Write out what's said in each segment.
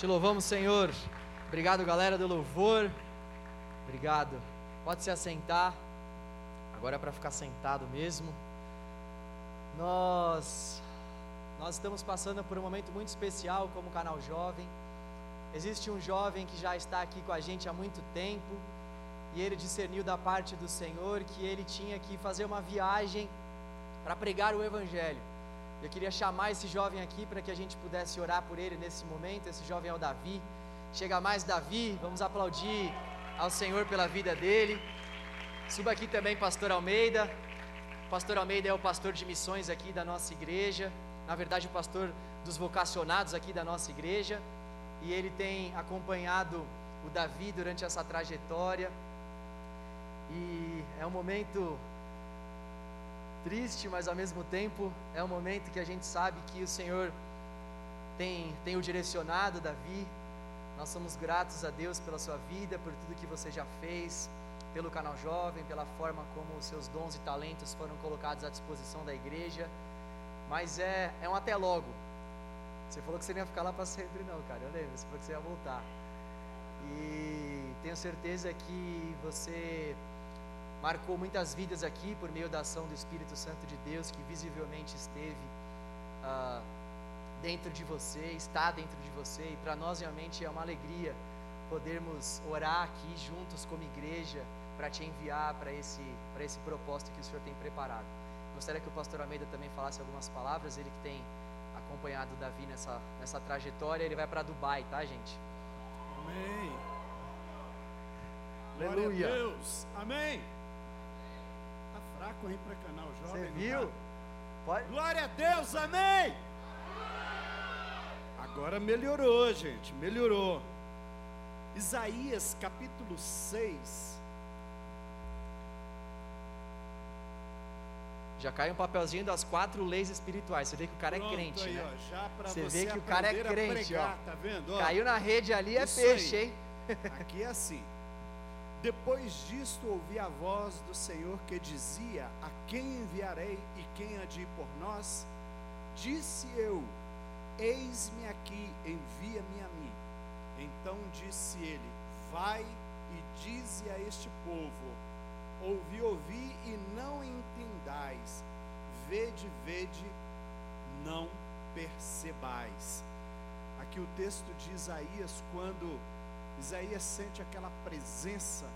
Te louvamos, Senhor. Obrigado, galera do louvor. Obrigado. Pode se assentar. Agora é para ficar sentado mesmo. Nós nós estamos passando por um momento muito especial como canal jovem. Existe um jovem que já está aqui com a gente há muito tempo e ele discerniu da parte do Senhor que ele tinha que fazer uma viagem para pregar o evangelho. Eu queria chamar esse jovem aqui para que a gente pudesse orar por ele nesse momento. Esse jovem é o Davi. Chega mais, Davi. Vamos aplaudir ao Senhor pela vida dele. Suba aqui também, Pastor Almeida. O pastor Almeida é o pastor de missões aqui da nossa igreja. Na verdade, o pastor dos vocacionados aqui da nossa igreja. E ele tem acompanhado o Davi durante essa trajetória. E é um momento triste, mas ao mesmo tempo é um momento que a gente sabe que o Senhor tem, tem o direcionado, Davi. Nós somos gratos a Deus pela sua vida, por tudo que você já fez, pelo canal Jovem, pela forma como os seus dons e talentos foram colocados à disposição da igreja. Mas é, é um até logo. Você falou que você não ia ficar lá para sempre, não, cara. Eu lembro, você falou que você ia voltar. E tenho certeza que você marcou muitas vidas aqui por meio da ação do Espírito Santo de Deus, que visivelmente esteve ah, dentro de você, está dentro de você, e para nós realmente é uma alegria podermos orar aqui juntos como igreja para te enviar para esse, para esse propósito que o Senhor tem preparado. Gostaria que o pastor Almeida também falasse algumas palavras, ele que tem acompanhado o Davi nessa, nessa trajetória, ele vai para Dubai, tá, gente? Amém. Aleluia. Glória a Deus. Amém fraco, hein, para canal jovem. Você viu? Pode... Glória a Deus, amém! Agora melhorou, gente, melhorou. Isaías capítulo 6. Já cai um papelzinho das quatro leis espirituais. Você vê que o cara é Pronto, é crente, aí, né? Ó, você, você vê que o cara é crente, pregar, ó. Tá? Ó, Caiu na rede ali é peixe, aí. hein? Aqui é assim. Depois disto ouvi a voz do Senhor que dizia: A quem enviarei e quem há de ir por nós? Disse eu: Eis-me aqui, envia-me a mim. Então disse ele: Vai e dize a este povo: Ouvi, ouvi e não entendais. Vede, vede, não percebais. Aqui o texto de Isaías, quando Isaías sente aquela presença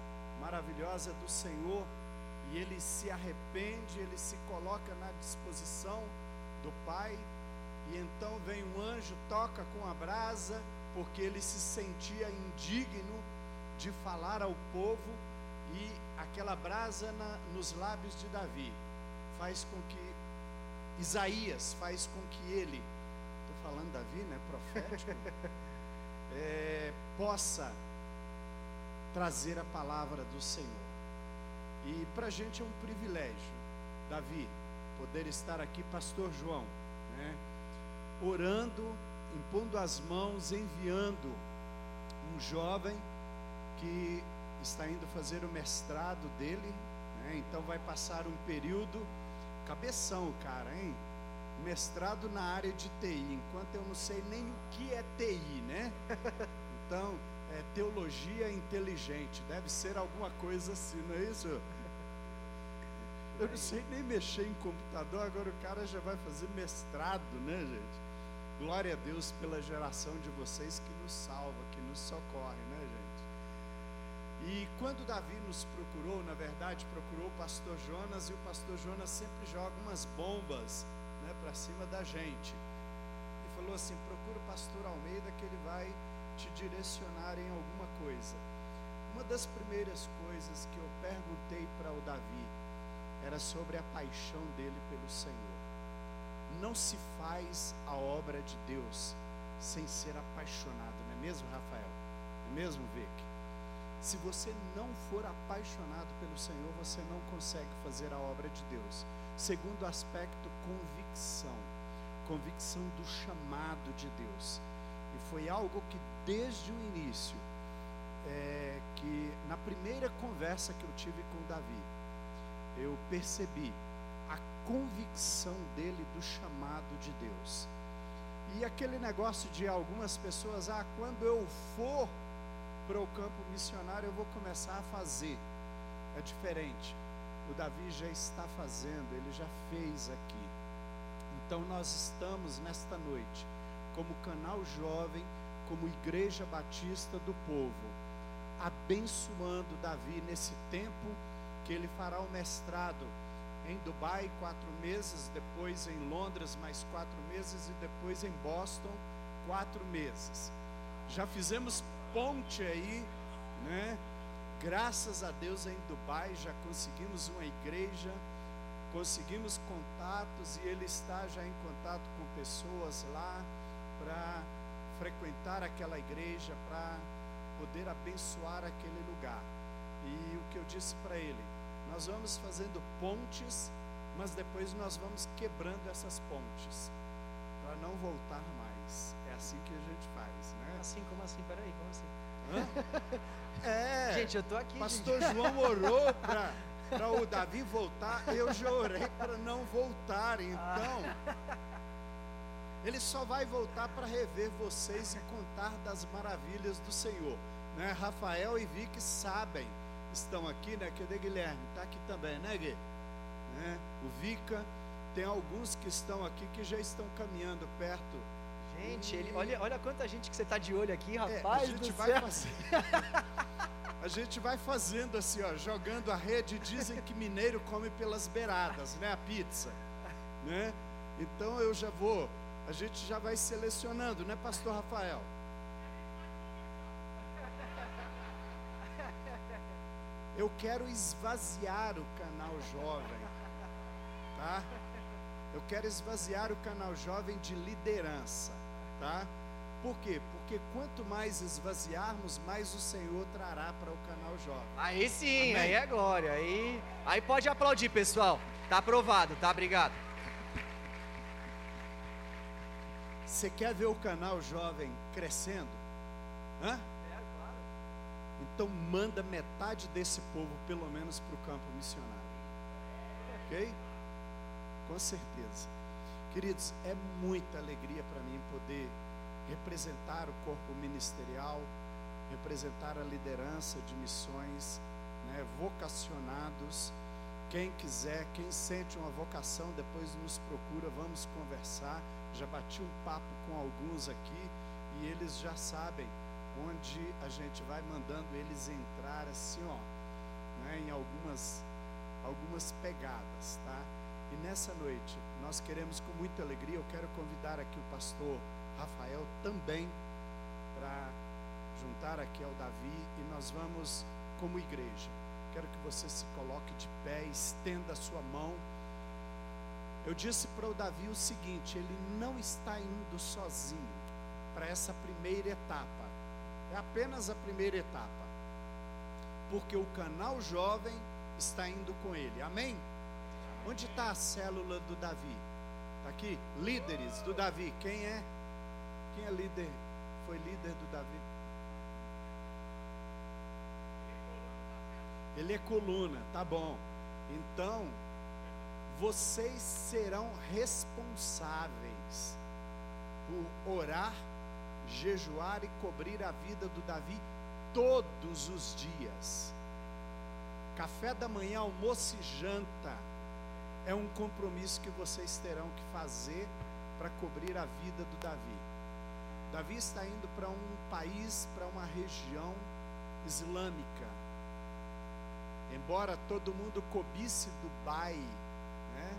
maravilhosa do Senhor e ele se arrepende, ele se coloca na disposição do Pai. E então vem um anjo, toca com a brasa, porque ele se sentia indigno de falar ao povo, e aquela brasa na, nos lábios de Davi faz com que Isaías faz com que ele, estou falando Davi, né, profético, é, possa trazer a palavra do Senhor. E para a gente é um privilégio, Davi, poder estar aqui, Pastor João, né, orando, impondo as mãos, enviando um jovem que está indo fazer o mestrado dele, né, então vai passar um período, cabeção, cara, hein? Mestrado na área de TI, enquanto eu não sei nem o que é TI, né? Então, é teologia inteligente, deve ser alguma coisa assim, não é isso? Eu não sei nem mexer em computador, agora o cara já vai fazer mestrado, né, gente? Glória a Deus pela geração de vocês que nos salva, que nos socorre, né, gente? E quando Davi nos procurou, na verdade, procurou o pastor Jonas, e o pastor Jonas sempre joga umas bombas cima da gente. E falou assim: procura o pastor Almeida que ele vai te direcionar em alguma coisa. Uma das primeiras coisas que eu perguntei para o Davi era sobre a paixão dele pelo Senhor. Não se faz a obra de Deus sem ser apaixonado, não é mesmo, Rafael? Não é mesmo, Vic? Se você não for apaixonado pelo Senhor, você não consegue fazer a obra de Deus. Segundo aspecto, convicção. Convicção do chamado de Deus. E foi algo que desde o início, é, que na primeira conversa que eu tive com Davi, eu percebi a convicção dele do chamado de Deus. E aquele negócio de algumas pessoas, ah, quando eu for para o campo missionário, eu vou começar a fazer. É diferente. O Davi já está fazendo, ele já fez aqui. Então nós estamos nesta noite, como canal jovem, como igreja batista do povo, abençoando Davi nesse tempo que ele fará o mestrado em Dubai quatro meses, depois em Londres mais quatro meses e depois em Boston quatro meses. Já fizemos ponte aí, né? Graças a Deus em Dubai já conseguimos uma igreja, conseguimos contatos e ele está já em contato com pessoas lá para frequentar aquela igreja, para poder abençoar aquele lugar. E o que eu disse para ele, nós vamos fazendo pontes, mas depois nós vamos quebrando essas pontes para não voltar mais. É assim que a gente faz, né? Assim como assim? Peraí, como assim? Hã? É. Gente, eu tô aqui. Pastor gente. João orou para o Davi voltar, eu já orei para não voltar. Então, ele só vai voltar para rever vocês e contar das maravilhas do Senhor. Né? Rafael e Vicky sabem estão aqui, né? Cadê Guilherme? Está aqui também, né, Gui? Né? O Vica, tem alguns que estão aqui que já estão caminhando perto. Gente, ele, olha, olha quanta gente que você está de olho aqui, É, rapaz a gente vai céu. fazer. a gente vai fazendo assim, ó, jogando a rede. Dizem que mineiro come pelas beiradas, né? A pizza, né? Então eu já vou, a gente já vai selecionando, né, Pastor Rafael? Eu quero esvaziar o canal jovem, tá? Eu quero esvaziar o canal jovem de liderança, tá? Por quê? Porque quanto mais esvaziarmos, mais o Senhor trará para o canal jovem. Aí sim, Amém. aí é glória. Aí, aí pode aplaudir, pessoal. Tá aprovado, tá? Obrigado. Você quer ver o canal jovem crescendo? Hã? Então manda metade desse povo, pelo menos, para o campo missionário. Ok? Com certeza. Queridos, é muita alegria para mim poder representar o corpo ministerial, representar a liderança de missões, né, vocacionados. Quem quiser, quem sente uma vocação, depois nos procura, vamos conversar. Já bati um papo com alguns aqui e eles já sabem onde a gente vai mandando eles entrar assim, ó, né, em algumas algumas pegadas, tá? E nessa noite nós queremos com muita alegria, eu quero convidar aqui o pastor Rafael também para juntar aqui ao Davi e nós vamos como igreja. Quero que você se coloque de pé, estenda a sua mão. Eu disse para o Davi o seguinte: ele não está indo sozinho para essa primeira etapa. É apenas a primeira etapa. Porque o canal jovem está indo com ele. Amém? Onde está a célula do Davi? Está aqui? Líderes do Davi. Quem é? Quem é líder? Foi líder do Davi? Ele é coluna, tá bom. Então, vocês serão responsáveis por orar, jejuar e cobrir a vida do Davi todos os dias. Café da manhã, almoço e janta é um compromisso que vocês terão que fazer para cobrir a vida do Davi. Davi está indo para um país, para uma região islâmica. Embora todo mundo cobice Dubai, né?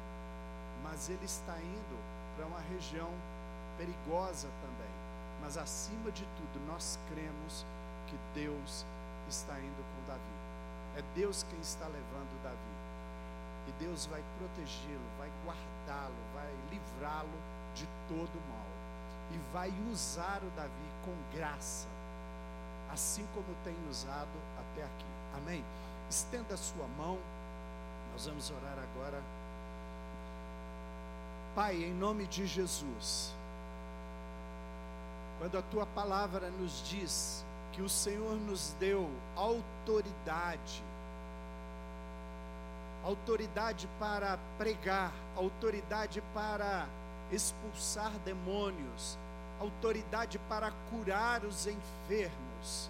mas ele está indo para uma região perigosa também. Mas acima de tudo, nós cremos que Deus está indo com Davi. É Deus quem está levando Davi. E Deus vai protegê-lo, vai guardá-lo, vai livrá-lo de todo mal. E vai usar o Davi com graça, assim como tem usado até aqui. Amém? Estenda a sua mão. Nós vamos orar agora. Pai, em nome de Jesus, quando a tua palavra nos diz que o Senhor nos deu autoridade, autoridade para pregar, autoridade para expulsar demônios, autoridade para curar os enfermos.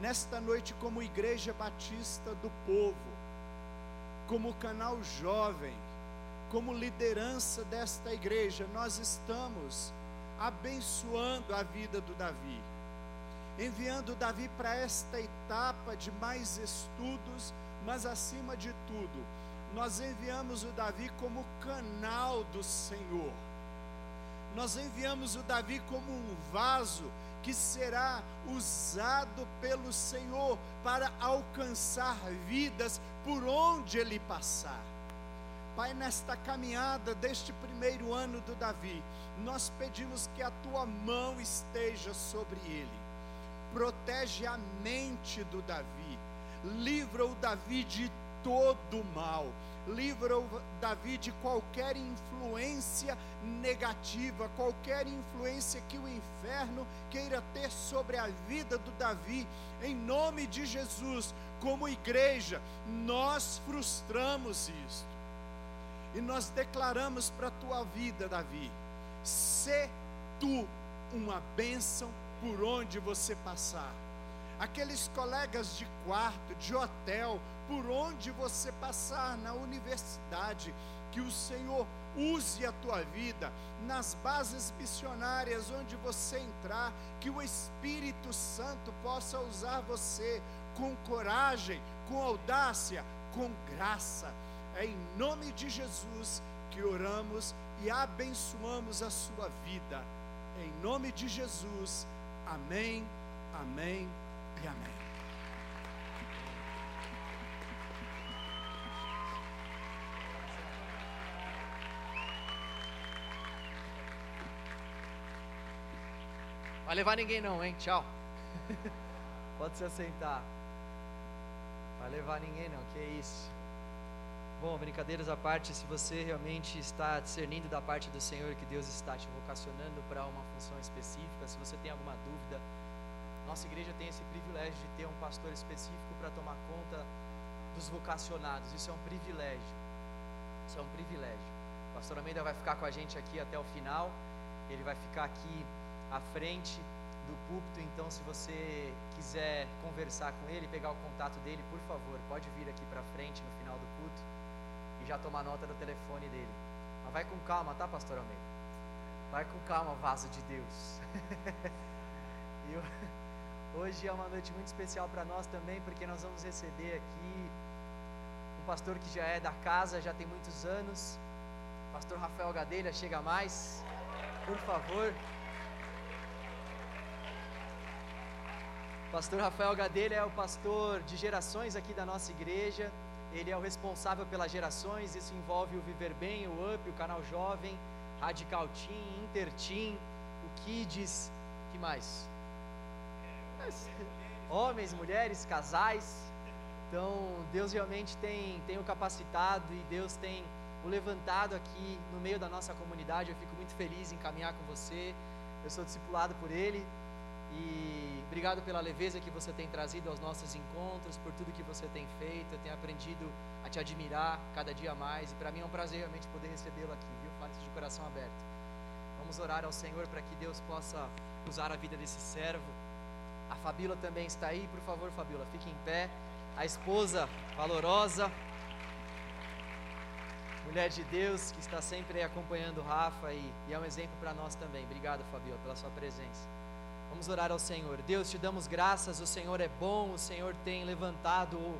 Nesta noite, como Igreja Batista do Povo, como canal jovem, como liderança desta igreja, nós estamos abençoando a vida do Davi, enviando Davi para esta etapa de mais estudos, mas acima de tudo, nós enviamos o Davi como canal do Senhor. Nós enviamos o Davi como um vaso que será usado pelo Senhor para alcançar vidas por onde ele passar. Pai, nesta caminhada deste primeiro ano do Davi, nós pedimos que a tua mão esteja sobre ele, protege a mente do Davi, livra o Davi de todo mal, livra o Davi de qualquer influência negativa, qualquer influência que o inferno queira ter sobre a vida do Davi, em nome de Jesus, como igreja, nós frustramos isto. E nós declaramos para a tua vida, Davi, se tu uma bênção por onde você passar. Aqueles colegas de quarto, de hotel, por onde você passar na universidade, que o Senhor use a tua vida nas bases missionárias onde você entrar, que o Espírito Santo possa usar você com coragem, com audácia, com graça é em nome de Jesus que oramos e abençoamos a sua vida. Em nome de Jesus. Amém, amém e amém. Vai levar ninguém não, hein? Tchau. Pode se assentar. Vai levar ninguém não, que isso. Bom, brincadeiras à parte, se você realmente está discernindo da parte do Senhor que Deus está te vocacionando para uma função específica, se você tem alguma dúvida, nossa igreja tem esse privilégio de ter um pastor específico para tomar conta dos vocacionados. Isso é um privilégio. Isso é um privilégio. O pastor Almeida vai ficar com a gente aqui até o final. Ele vai ficar aqui à frente do púlpito, então se você quiser conversar com ele, pegar o contato dele, por favor, pode vir aqui para frente no final do culto já tomar nota do telefone dele. Mas vai com calma, tá, pastor Almeida? Vai com calma, vaso de Deus. e eu, hoje é uma noite muito especial para nós também, porque nós vamos receber aqui um pastor que já é da casa, já tem muitos anos. Pastor Rafael Gadelha, chega mais, por favor. Pastor Rafael Gadelha é o pastor de gerações aqui da nossa igreja ele é o responsável pelas gerações, isso envolve o Viver Bem, o UP, o Canal Jovem, Radical Team, Inter Team, o Kids, que mais? Homens, mulheres, casais. Então, Deus realmente tem, tem o capacitado e Deus tem o levantado aqui no meio da nossa comunidade. Eu fico muito feliz em caminhar com você. Eu sou discipulado por Ele. E obrigado pela leveza que você tem trazido aos nossos encontros, por tudo que você tem feito. Eu tenho aprendido a te admirar cada dia mais. E para mim é um prazer realmente poder recebê-lo aqui, viu? Fale de coração aberto. Vamos orar ao Senhor para que Deus possa usar a vida desse servo. A Fabíola também está aí. Por favor, Fabíola, fique em pé. A esposa valorosa, mulher de Deus, que está sempre acompanhando o Rafa e, e é um exemplo para nós também. Obrigado, Fabíola, pela sua presença. Vamos orar ao Senhor. Deus, te damos graças, o Senhor é bom, o Senhor tem levantado o,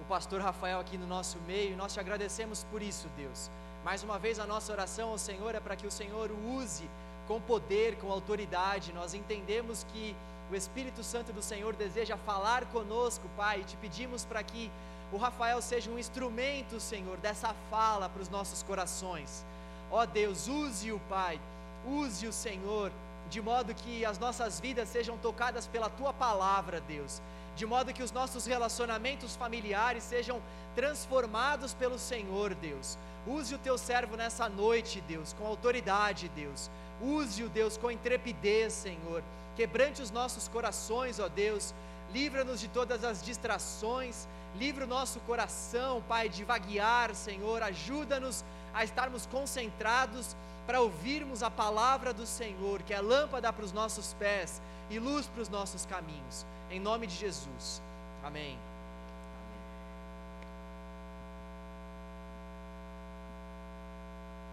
o pastor Rafael aqui no nosso meio, e nós te agradecemos por isso, Deus. Mais uma vez, a nossa oração ao Senhor é para que o Senhor o use com poder, com autoridade. Nós entendemos que o Espírito Santo do Senhor deseja falar conosco, Pai, e te pedimos para que o Rafael seja um instrumento, Senhor, dessa fala para os nossos corações. Ó Deus, use-o, Pai, use o Senhor de modo que as nossas vidas sejam tocadas pela tua palavra, Deus, de modo que os nossos relacionamentos familiares sejam transformados pelo Senhor, Deus. Use o teu servo nessa noite, Deus, com autoridade, Deus. Use-o, Deus, com intrepidez, Senhor. Quebrante os nossos corações, ó Deus. Livra-nos de todas as distrações. Livra o nosso coração, Pai, de vaguear, Senhor. Ajuda-nos a estarmos concentrados para ouvirmos a palavra do Senhor, que é lâmpada para os nossos pés e luz para os nossos caminhos. Em nome de Jesus. Amém.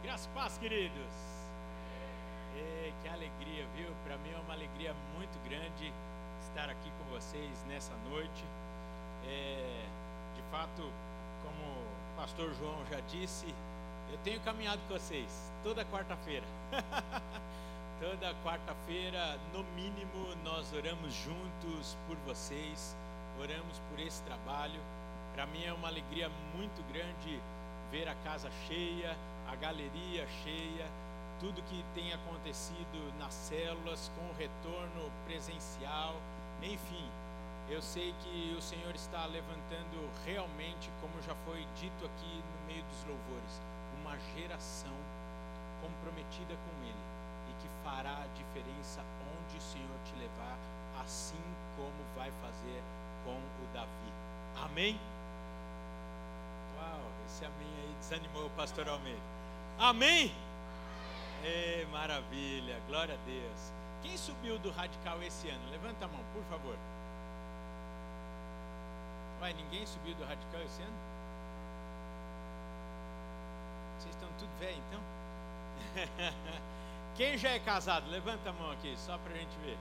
Graças paz, queridos. E, que alegria, viu? Para mim é uma alegria muito grande estar aqui com vocês nessa noite. É, de fato, como o pastor João já disse, eu tenho caminhado com vocês toda quarta-feira. toda quarta-feira, no mínimo, nós oramos juntos por vocês, oramos por esse trabalho. Para mim é uma alegria muito grande ver a casa cheia, a galeria cheia, tudo que tem acontecido nas células com o retorno presencial, enfim. Eu sei que o Senhor está levantando realmente, como já foi dito aqui no meio dos louvores, uma geração comprometida com Ele e que fará a diferença onde o Senhor te levar, assim como vai fazer com o Davi. Amém? Uau, esse amém aí desanimou o pastor Almeida. Amém? É, maravilha, glória a Deus. Quem subiu do radical esse ano? Levanta a mão, por favor. Ué, ninguém subiu do radical esse ano? Vocês estão tudo velho então? Quem já é casado? Levanta a mão aqui, só pra gente ver.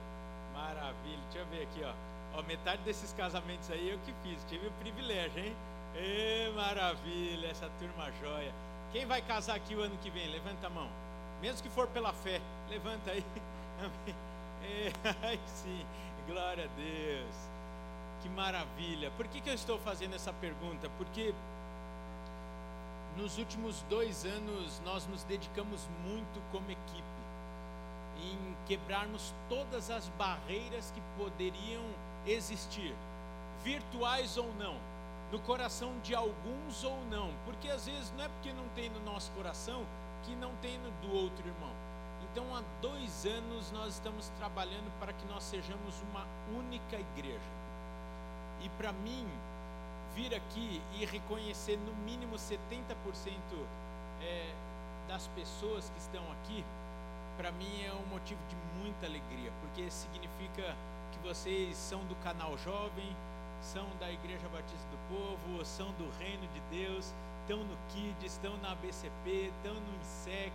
Maravilha, deixa eu ver aqui, ó. ó metade desses casamentos aí eu que fiz, tive o privilégio, hein? Ê, maravilha, essa turma joia. Quem vai casar aqui o ano que vem? Levanta a mão. Mesmo que for pela fé, levanta aí. Amém. É, sim, glória a Deus. Que maravilha. Por que, que eu estou fazendo essa pergunta? Porque nos últimos dois anos nós nos dedicamos muito como equipe em quebrarmos todas as barreiras que poderiam existir, virtuais ou não, no coração de alguns ou não, porque às vezes não é porque não tem no nosso coração que não tem no do outro irmão. Então, há dois anos nós estamos trabalhando para que nós sejamos uma única igreja. E para mim, vir aqui e reconhecer no mínimo 70% é, das pessoas que estão aqui, para mim é um motivo de muita alegria, porque significa que vocês são do canal Jovem, são da Igreja Batista do Povo, são do Reino de Deus, estão no KID, estão na ABCP, estão no INSEC,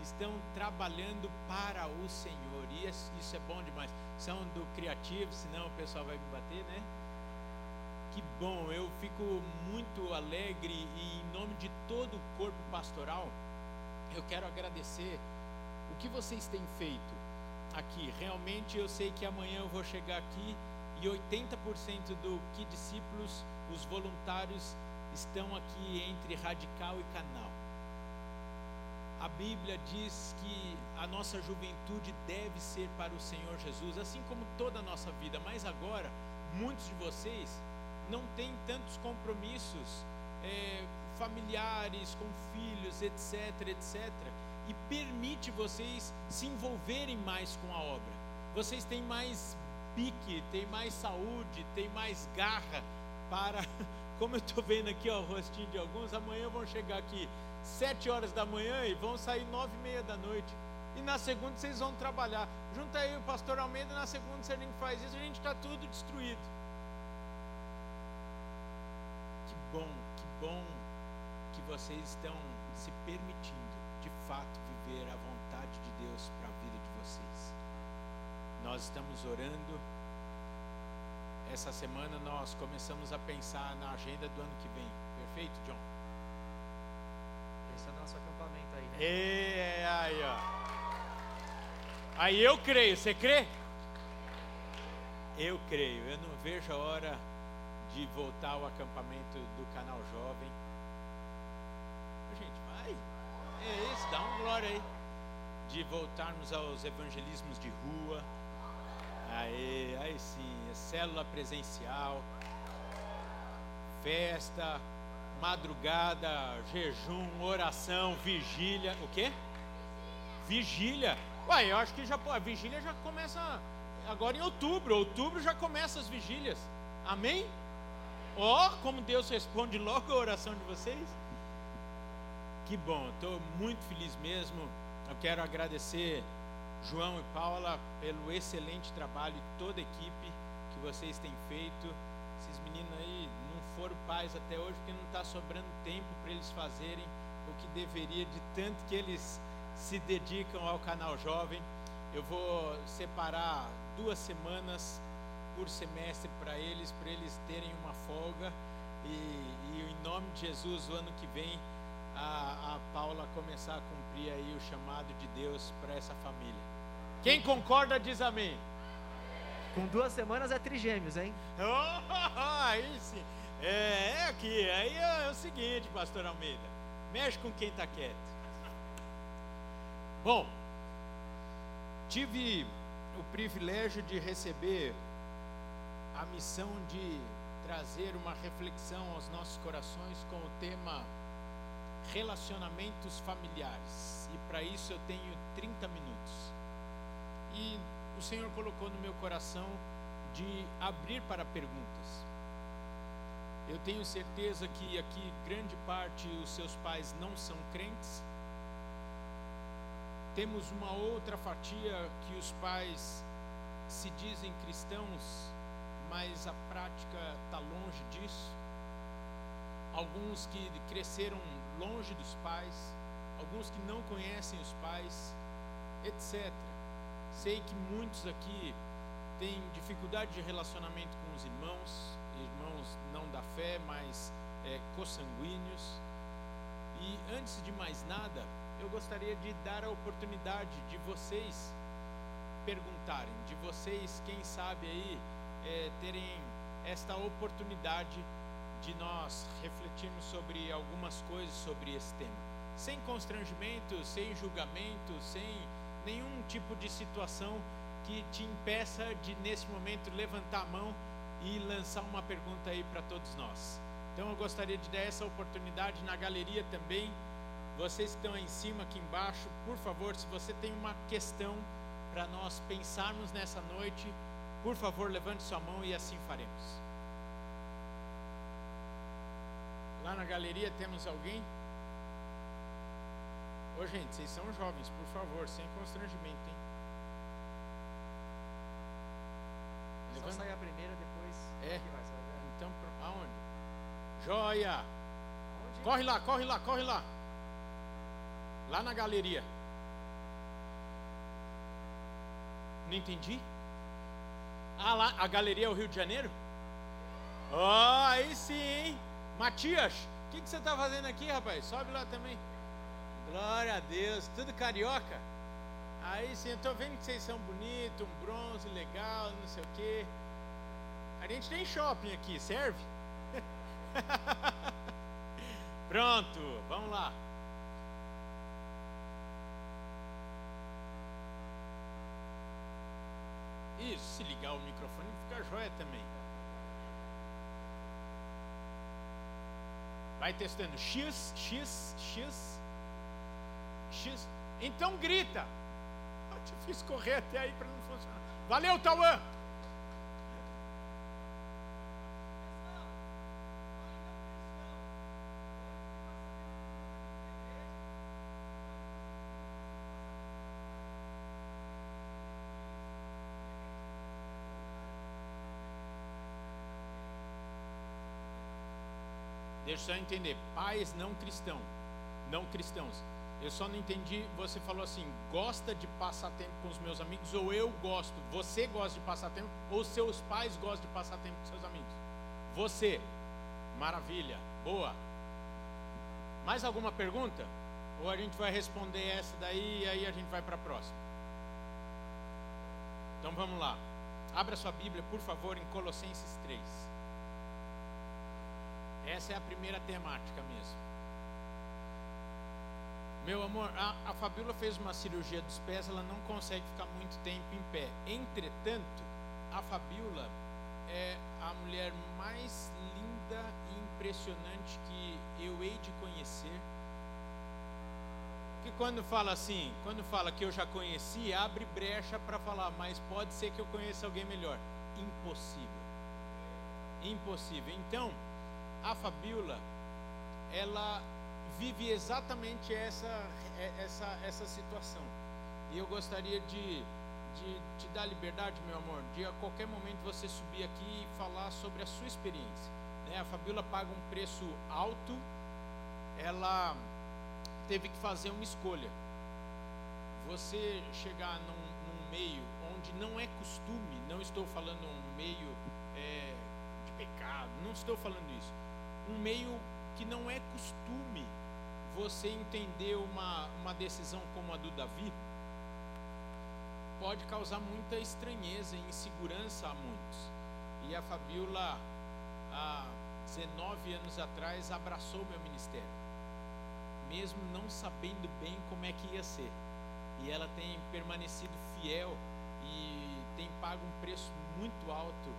estão trabalhando para o Senhor. E isso é bom demais. São do criativo, senão o pessoal vai me bater, né? Que bom, eu fico muito alegre e em nome de todo o corpo pastoral, eu quero agradecer o que vocês têm feito aqui. Realmente eu sei que amanhã eu vou chegar aqui e 80% do que discípulos, os voluntários, estão aqui entre radical e canal. A Bíblia diz que a nossa juventude deve ser para o Senhor Jesus, assim como toda a nossa vida, mas agora, muitos de vocês não têm tantos compromissos é, familiares, com filhos, etc, etc, e permite vocês se envolverem mais com a obra. Vocês têm mais pique, têm mais saúde, têm mais garra para, como eu estou vendo aqui ó, o rostinho de alguns, amanhã vão chegar aqui sete horas da manhã e vão sair nove e meia da noite. E na segunda vocês vão trabalhar. Junta aí o pastor Almeida, na segunda você nem faz isso, a gente está tudo destruído. Que bom, que bom que vocês estão se permitindo, de fato, viver a vontade de Deus para a vida de vocês. Nós estamos orando essa semana nós começamos a pensar na agenda do ano que vem. Perfeito, John? Esse é o nosso acampamento aí, né? É, aí, ó. Aí eu creio, você crê? Eu creio, eu não vejo a hora de voltar ao acampamento do canal Jovem. Gente, vai. É isso, dá um glória aí. De voltarmos aos evangelismos de rua Aí, aí sim, é célula presencial, festa, madrugada, jejum, oração, vigília. O quê? Vigília. Uai, eu acho que já a vigília já começa agora em outubro. Outubro já começa as vigílias. Amém? Ó, oh, como Deus responde logo a oração de vocês. Que bom, estou muito feliz mesmo. Eu quero agradecer João e Paula pelo excelente trabalho e toda a equipe que vocês têm feito. Esses meninos aí não foram pais até hoje porque não está sobrando tempo para eles fazerem o que deveria, de tanto que eles se dedicam ao canal jovem. Eu vou separar duas semanas por semestre para eles, para eles terem uma folga. E, e, em nome de Jesus, o ano que vem, a, a Paula começar a cumprir aí o chamado de Deus para essa família. Quem concorda diz amém. Com duas semanas é trigêmeos, hein? Oh, aí sim. É, é aqui, aí é, é o seguinte, pastor Almeida. Mexe com quem está quieto. Bom, tive o privilégio de receber a missão de trazer uma reflexão aos nossos corações com o tema relacionamentos familiares. E para isso eu tenho 30 minutos. E o Senhor colocou no meu coração de abrir para perguntas. Eu tenho certeza que aqui grande parte os seus pais não são crentes. Temos uma outra fatia que os pais se dizem cristãos, mas a prática está longe disso. Alguns que cresceram longe dos pais, alguns que não conhecem os pais, etc. Sei que muitos aqui têm dificuldade de relacionamento com os irmãos, irmãos não da fé, mas é, consanguíneos. E antes de mais nada, eu gostaria de dar a oportunidade de vocês perguntarem, de vocês, quem sabe aí, é, terem esta oportunidade de nós refletirmos sobre algumas coisas sobre esse tema, sem constrangimento, sem julgamento, sem nenhum tipo de situação que te impeça de nesse momento levantar a mão e lançar uma pergunta aí para todos nós. Então eu gostaria de dar essa oportunidade na galeria também. Vocês que estão aí em cima, aqui embaixo, por favor, se você tem uma questão para nós pensarmos nessa noite, por favor, levante sua mão e assim faremos. Lá na galeria temos alguém? Ô gente, vocês são jovens, por favor, sem constrangimento, hein? Levanta. Só sair a primeira, depois. É? Vai, então, aonde? Joia! Onde? Corre lá, corre lá, corre lá. Lá na galeria. Não entendi? Ah, lá, a galeria é o Rio de Janeiro? Oh, aí sim, hein? Matias, o que, que você está fazendo aqui, rapaz? Sobe lá também. Glória a Deus, tudo carioca? Aí sim, eu tô vendo que vocês são bonitos, um bronze legal, não sei o quê. A gente tem shopping aqui, serve? Pronto, vamos lá. Isso, se ligar o microfone fica jóia também. Vai testando. X, X, X, X. Então grita. Eu te fiz correr até aí para não funcionar. Valeu, Tauan! Deixa eu entender. Pais não cristãos. Não cristãos. Eu só não entendi. Você falou assim: gosta de passar tempo com os meus amigos, ou eu gosto. Você gosta de passar tempo, ou seus pais gostam de passar tempo com seus amigos? Você. Maravilha. Boa. Mais alguma pergunta? Ou a gente vai responder essa daí e aí a gente vai para a próxima? Então vamos lá. Abra sua Bíblia, por favor, em Colossenses 3. Essa é a primeira temática mesmo. Meu amor, a, a Fabiola fez uma cirurgia dos pés, ela não consegue ficar muito tempo em pé. Entretanto, a Fabiola é a mulher mais linda e impressionante que eu hei de conhecer. Que quando fala assim, quando fala que eu já conheci, abre brecha para falar, mas pode ser que eu conheça alguém melhor. Impossível. Impossível. Então, a Fabiola, ela vive exatamente essa, é, essa, essa situação. E eu gostaria de, te dar liberdade, meu amor, de a qualquer momento você subir aqui e falar sobre a sua experiência. Né? A Fabiola paga um preço alto, ela teve que fazer uma escolha. Você chegar num, num meio onde não é costume, não estou falando um meio é, de pecado, não estou falando isso. Um meio que não é costume você entender uma, uma decisão como a do Davi, pode causar muita estranheza e insegurança a muitos. E a Fabiola, há 19 anos atrás, abraçou meu ministério mesmo não sabendo bem como é que ia ser. E ela tem permanecido fiel e tem pago um preço muito alto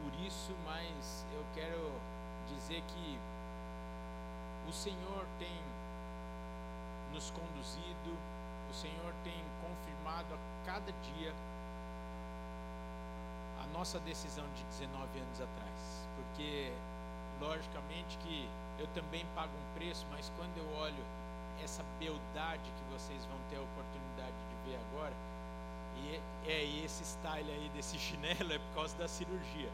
por isso, mas eu quero dizer que o Senhor tem nos conduzido, o Senhor tem confirmado a cada dia a nossa decisão de 19 anos atrás, porque logicamente que eu também pago um preço, mas quando eu olho essa beldade que vocês vão ter a oportunidade de ver agora, e é esse style aí desse chinelo é por causa da cirurgia,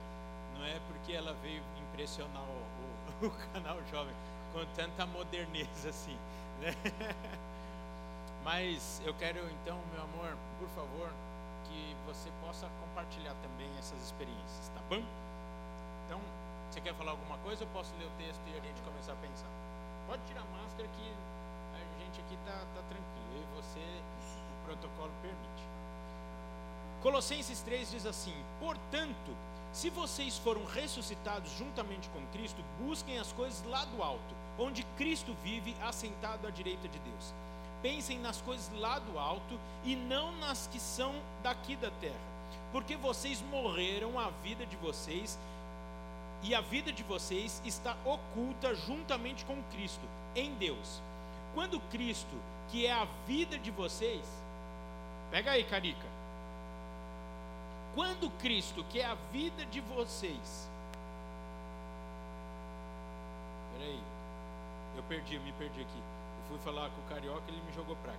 não é porque ela veio impressionar o, o, o canal jovem com tanta moderneza assim, Mas eu quero então, meu amor, por favor, que você possa compartilhar também essas experiências, tá bom? Então, você quer falar alguma coisa? Eu posso ler o texto e a gente começar a pensar. Pode tirar a máscara que a gente aqui tá, tá tranquilo. E você, o protocolo permite. Colossenses 3 diz assim: Portanto, se vocês foram ressuscitados juntamente com Cristo, busquem as coisas lá do alto, onde Cristo vive assentado à direita de Deus. Pensem nas coisas lá do alto e não nas que são daqui da terra, porque vocês morreram a vida de vocês e a vida de vocês está oculta juntamente com Cristo em Deus. Quando Cristo, que é a vida de vocês, pega aí, Carica. Quando Cristo, que é a vida de vocês, peraí, eu perdi, eu me perdi aqui. Eu fui falar com o carioca, ele me jogou praga.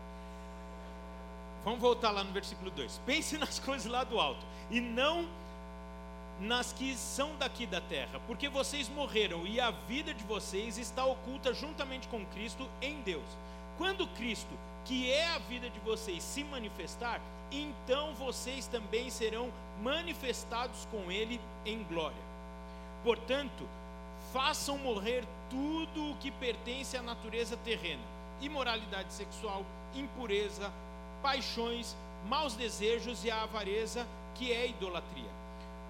Vamos voltar lá no versículo 2. Pense nas coisas lá do alto e não nas que são daqui da terra, porque vocês morreram e a vida de vocês está oculta juntamente com Cristo em Deus. Quando Cristo, que é a vida de vocês, se manifestar, então vocês também serão manifestados com Ele em glória. Portanto, façam morrer tudo o que pertence à natureza terrena: imoralidade sexual, impureza, paixões, maus desejos e a avareza, que é idolatria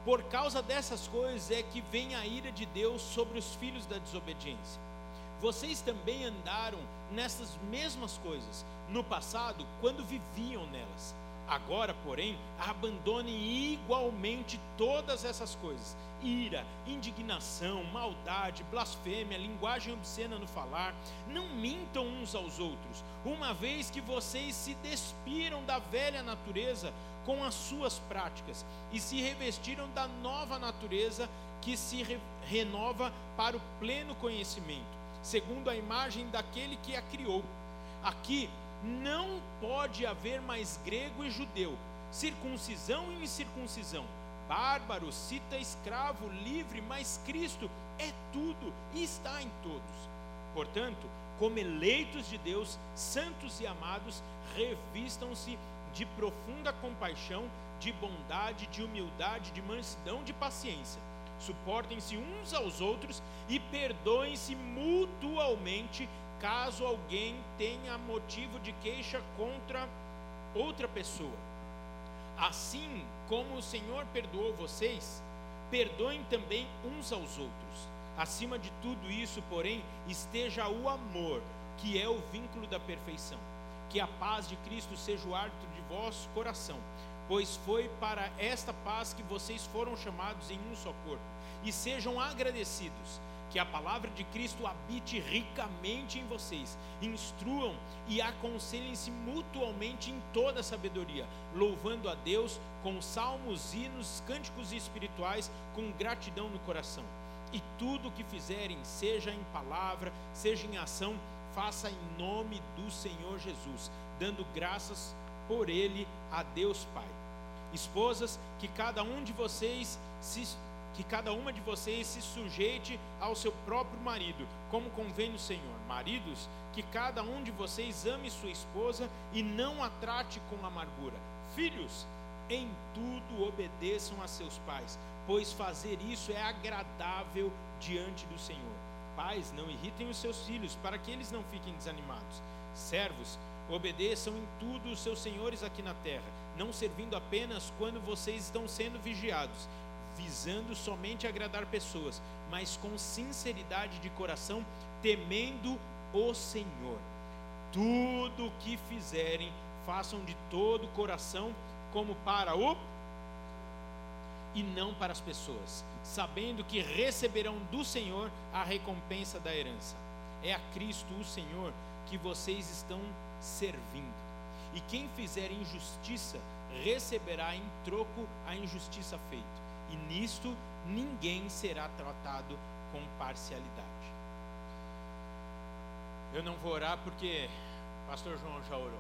por causa dessas coisas é que vem a ira de Deus sobre os filhos da desobediência. Vocês também andaram nessas mesmas coisas no passado, quando viviam nelas. Agora, porém, abandonem igualmente todas essas coisas: ira, indignação, maldade, blasfêmia, linguagem obscena no falar. Não mintam uns aos outros, uma vez que vocês se despiram da velha natureza com as suas práticas e se revestiram da nova natureza que se re renova para o pleno conhecimento, segundo a imagem daquele que a criou. Aqui não pode haver mais grego e judeu, circuncisão e incircuncisão, bárbaro, cita, escravo, livre, mas Cristo é tudo e está em todos. Portanto, como eleitos de Deus, santos e amados, revistam-se de profunda compaixão, de bondade, de humildade, de mansidão, de paciência. Suportem-se uns aos outros e perdoem-se mutualmente, caso alguém tenha motivo de queixa contra outra pessoa. Assim como o Senhor perdoou vocês, perdoem também uns aos outros. Acima de tudo isso, porém, esteja o amor, que é o vínculo da perfeição. Que a paz de Cristo seja o árbitro de vosso coração, pois foi para esta paz que vocês foram chamados em um só corpo. E sejam agradecidos. Que a palavra de Cristo habite ricamente em vocês. Instruam e aconselhem-se mutualmente em toda sabedoria, louvando a Deus com salmos, hinos, cânticos espirituais, com gratidão no coração. E tudo o que fizerem, seja em palavra, seja em ação, faça em nome do Senhor Jesus, dando graças por ele a Deus Pai. Esposas, que cada um de vocês se que cada uma de vocês se sujeite ao seu próprio marido, como convém no Senhor. Maridos, que cada um de vocês ame sua esposa e não a trate com amargura. Filhos, em tudo obedeçam a seus pais, pois fazer isso é agradável diante do Senhor. Pais, não irritem os seus filhos, para que eles não fiquem desanimados. Servos, obedeçam em tudo os seus senhores aqui na terra, não servindo apenas quando vocês estão sendo vigiados, visando somente agradar pessoas, mas com sinceridade de coração, temendo o Senhor. Tudo o que fizerem, façam de todo o coração, como para o e não para as pessoas, sabendo que receberão do Senhor a recompensa da herança. É a Cristo, o Senhor, que vocês estão servindo. E quem fizer injustiça, receberá em troco a injustiça feita e nisto ninguém será tratado com parcialidade. Eu não vou orar porque o pastor João já orou.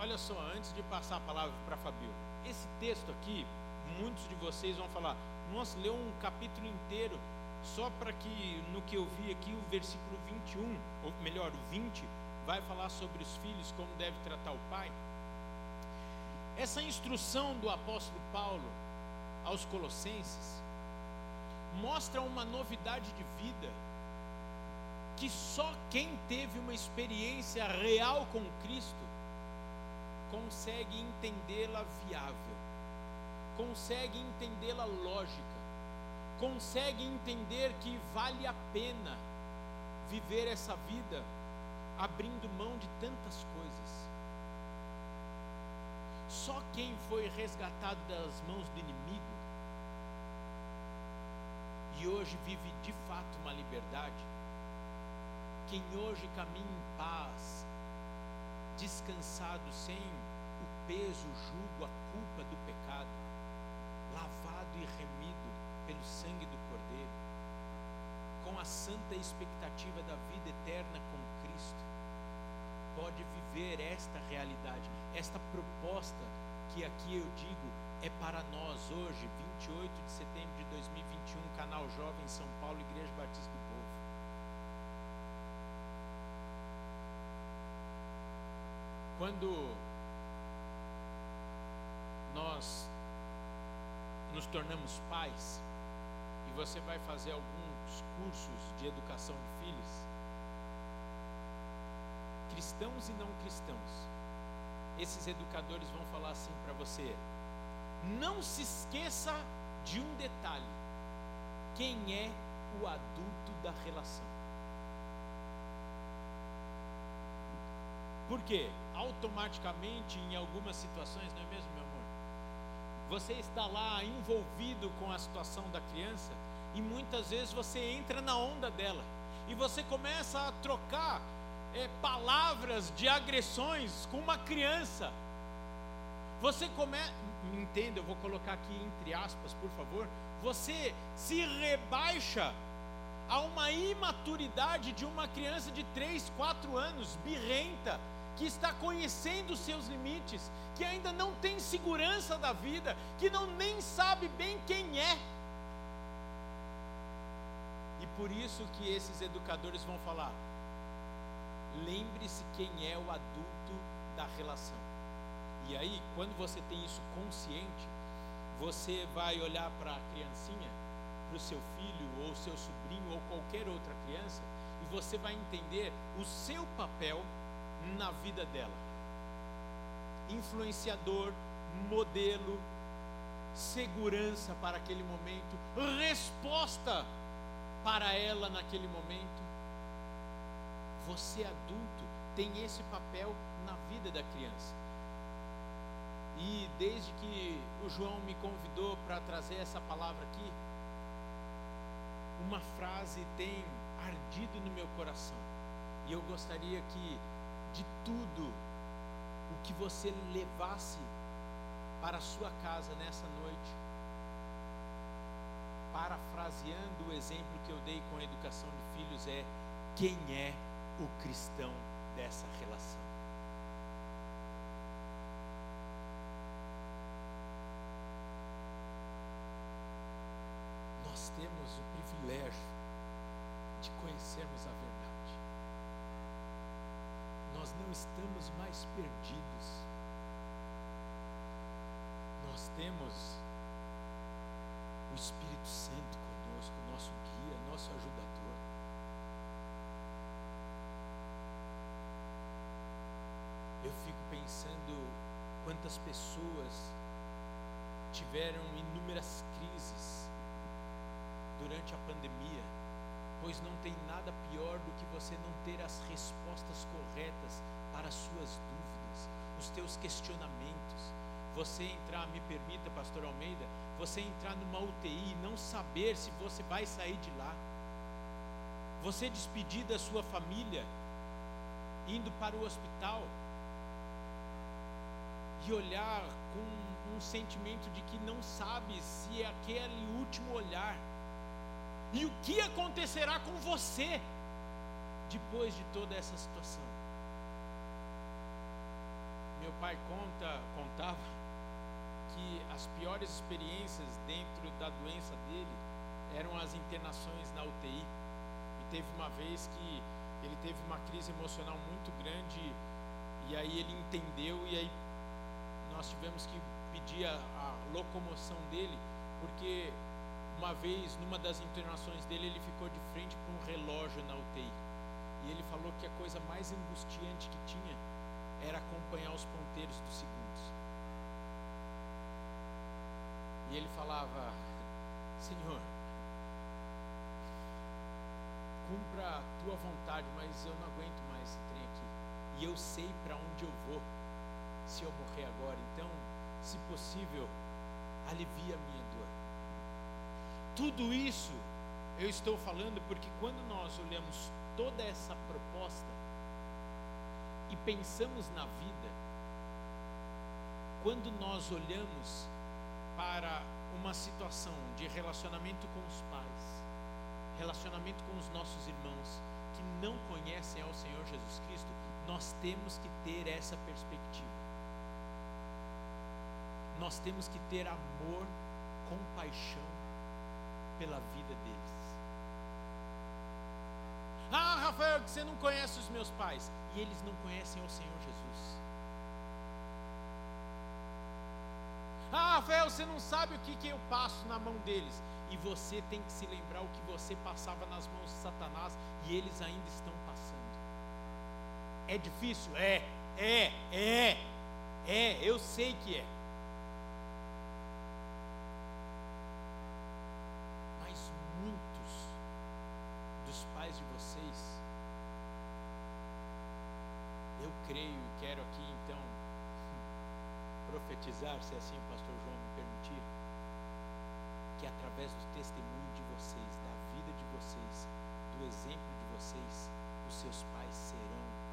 Olha só, antes de passar a palavra para Fabio, esse texto aqui, muitos de vocês vão falar, nossa, leu um capítulo inteiro só para que no que eu vi aqui o versículo 21, ou melhor, o 20, vai falar sobre os filhos, como deve tratar o pai. Essa instrução do apóstolo Paulo aos Colossenses mostra uma novidade de vida que só quem teve uma experiência real com Cristo consegue entendê-la viável, consegue entendê-la lógica, consegue entender que vale a pena viver essa vida abrindo mão de tantas coisas. Só quem foi resgatado das mãos do inimigo e hoje vive de fato uma liberdade, quem hoje caminha em paz, descansado sem o peso, o jugo, a culpa do pecado, lavado e remido pelo sangue do Cordeiro, com a santa expectativa da vida eterna com Cristo, pode viver esta realidade, esta proposta que aqui eu digo é para nós hoje, 28 de setembro de 2021, canal Jovem São Paulo, Igreja Batista do Povo. Quando nós nos tornamos pais e você vai fazer alguns cursos de educação de filhos, cristãos e não cristãos, esses educadores vão falar assim para você: não se esqueça de um detalhe: quem é o adulto da relação. Por quê? Automaticamente, em algumas situações, não é mesmo, meu amor? Você está lá envolvido com a situação da criança e muitas vezes você entra na onda dela e você começa a trocar é, palavras de agressões com uma criança. Você começa, me entenda, eu vou colocar aqui entre aspas, por favor. Você se rebaixa a uma imaturidade de uma criança de 3, 4 anos, birrenta, que está conhecendo os seus limites, que ainda não tem segurança da vida, que não nem sabe bem quem é. E por isso que esses educadores vão falar: lembre-se quem é o adulto da relação. E aí, quando você tem isso consciente, você vai olhar para a criancinha, para o seu filho, ou seu sobrinho, ou qualquer outra criança, e você vai entender o seu papel na vida dela. Influenciador, modelo, segurança para aquele momento, resposta para ela naquele momento você adulto tem esse papel na vida da criança. E desde que o João me convidou para trazer essa palavra aqui, uma frase tem ardido no meu coração. E eu gostaria que de tudo o que você levasse para a sua casa nessa noite, parafraseando o exemplo que eu dei com a educação de filhos, é quem é o cristão dessa relação. Nós temos o privilégio de conhecermos a verdade. Nós não estamos mais perdidos. Nós temos o Espírito Santo conosco, nosso guia, nosso ajudador. Eu fico pensando quantas pessoas tiveram inúmeras crises durante a pandemia, pois não tem nada pior do que você não ter as respostas corretas para as suas dúvidas, os teus questionamentos. Você entrar, me permita, pastor Almeida, você entrar numa UTI e não saber se você vai sair de lá. Você despedir da sua família, indo para o hospital, e olhar com um sentimento de que não sabe se é aquele último olhar. E o que acontecerá com você depois de toda essa situação? Meu pai conta, contava que as piores experiências dentro da doença dele eram as internações na UTI. E teve uma vez que ele teve uma crise emocional muito grande e aí ele entendeu e aí nós tivemos que pedir a, a locomoção dele porque uma vez, numa das internações dele, ele ficou de frente para um relógio na UTI. E ele falou que a coisa mais angustiante que tinha era acompanhar os ponteiros dos segundos. E ele falava: Senhor, cumpra a tua vontade, mas eu não aguento mais esse trem aqui. E eu sei para onde eu vou se eu morrer agora. Então, se possível, alivia a minha dor. Tudo isso eu estou falando porque quando nós olhamos toda essa proposta e pensamos na vida, quando nós olhamos para uma situação de relacionamento com os pais, relacionamento com os nossos irmãos que não conhecem ao Senhor Jesus Cristo, nós temos que ter essa perspectiva. Nós temos que ter amor, compaixão pela vida deles. Ah, Rafael, que você não conhece os meus pais. E eles não conhecem o Senhor Jesus. Ah, Rafael, você não sabe o que, que eu passo na mão deles. E você tem que se lembrar o que você passava nas mãos de Satanás e eles ainda estão passando. É difícil? É, é, é, é, eu sei que é. Mas muitos dos pais de vocês, eu creio e quero aqui então profetizar, se assim o pastor João me permitir, que através do testemunho de vocês, da vida de vocês, do exemplo de vocês, os seus pais serão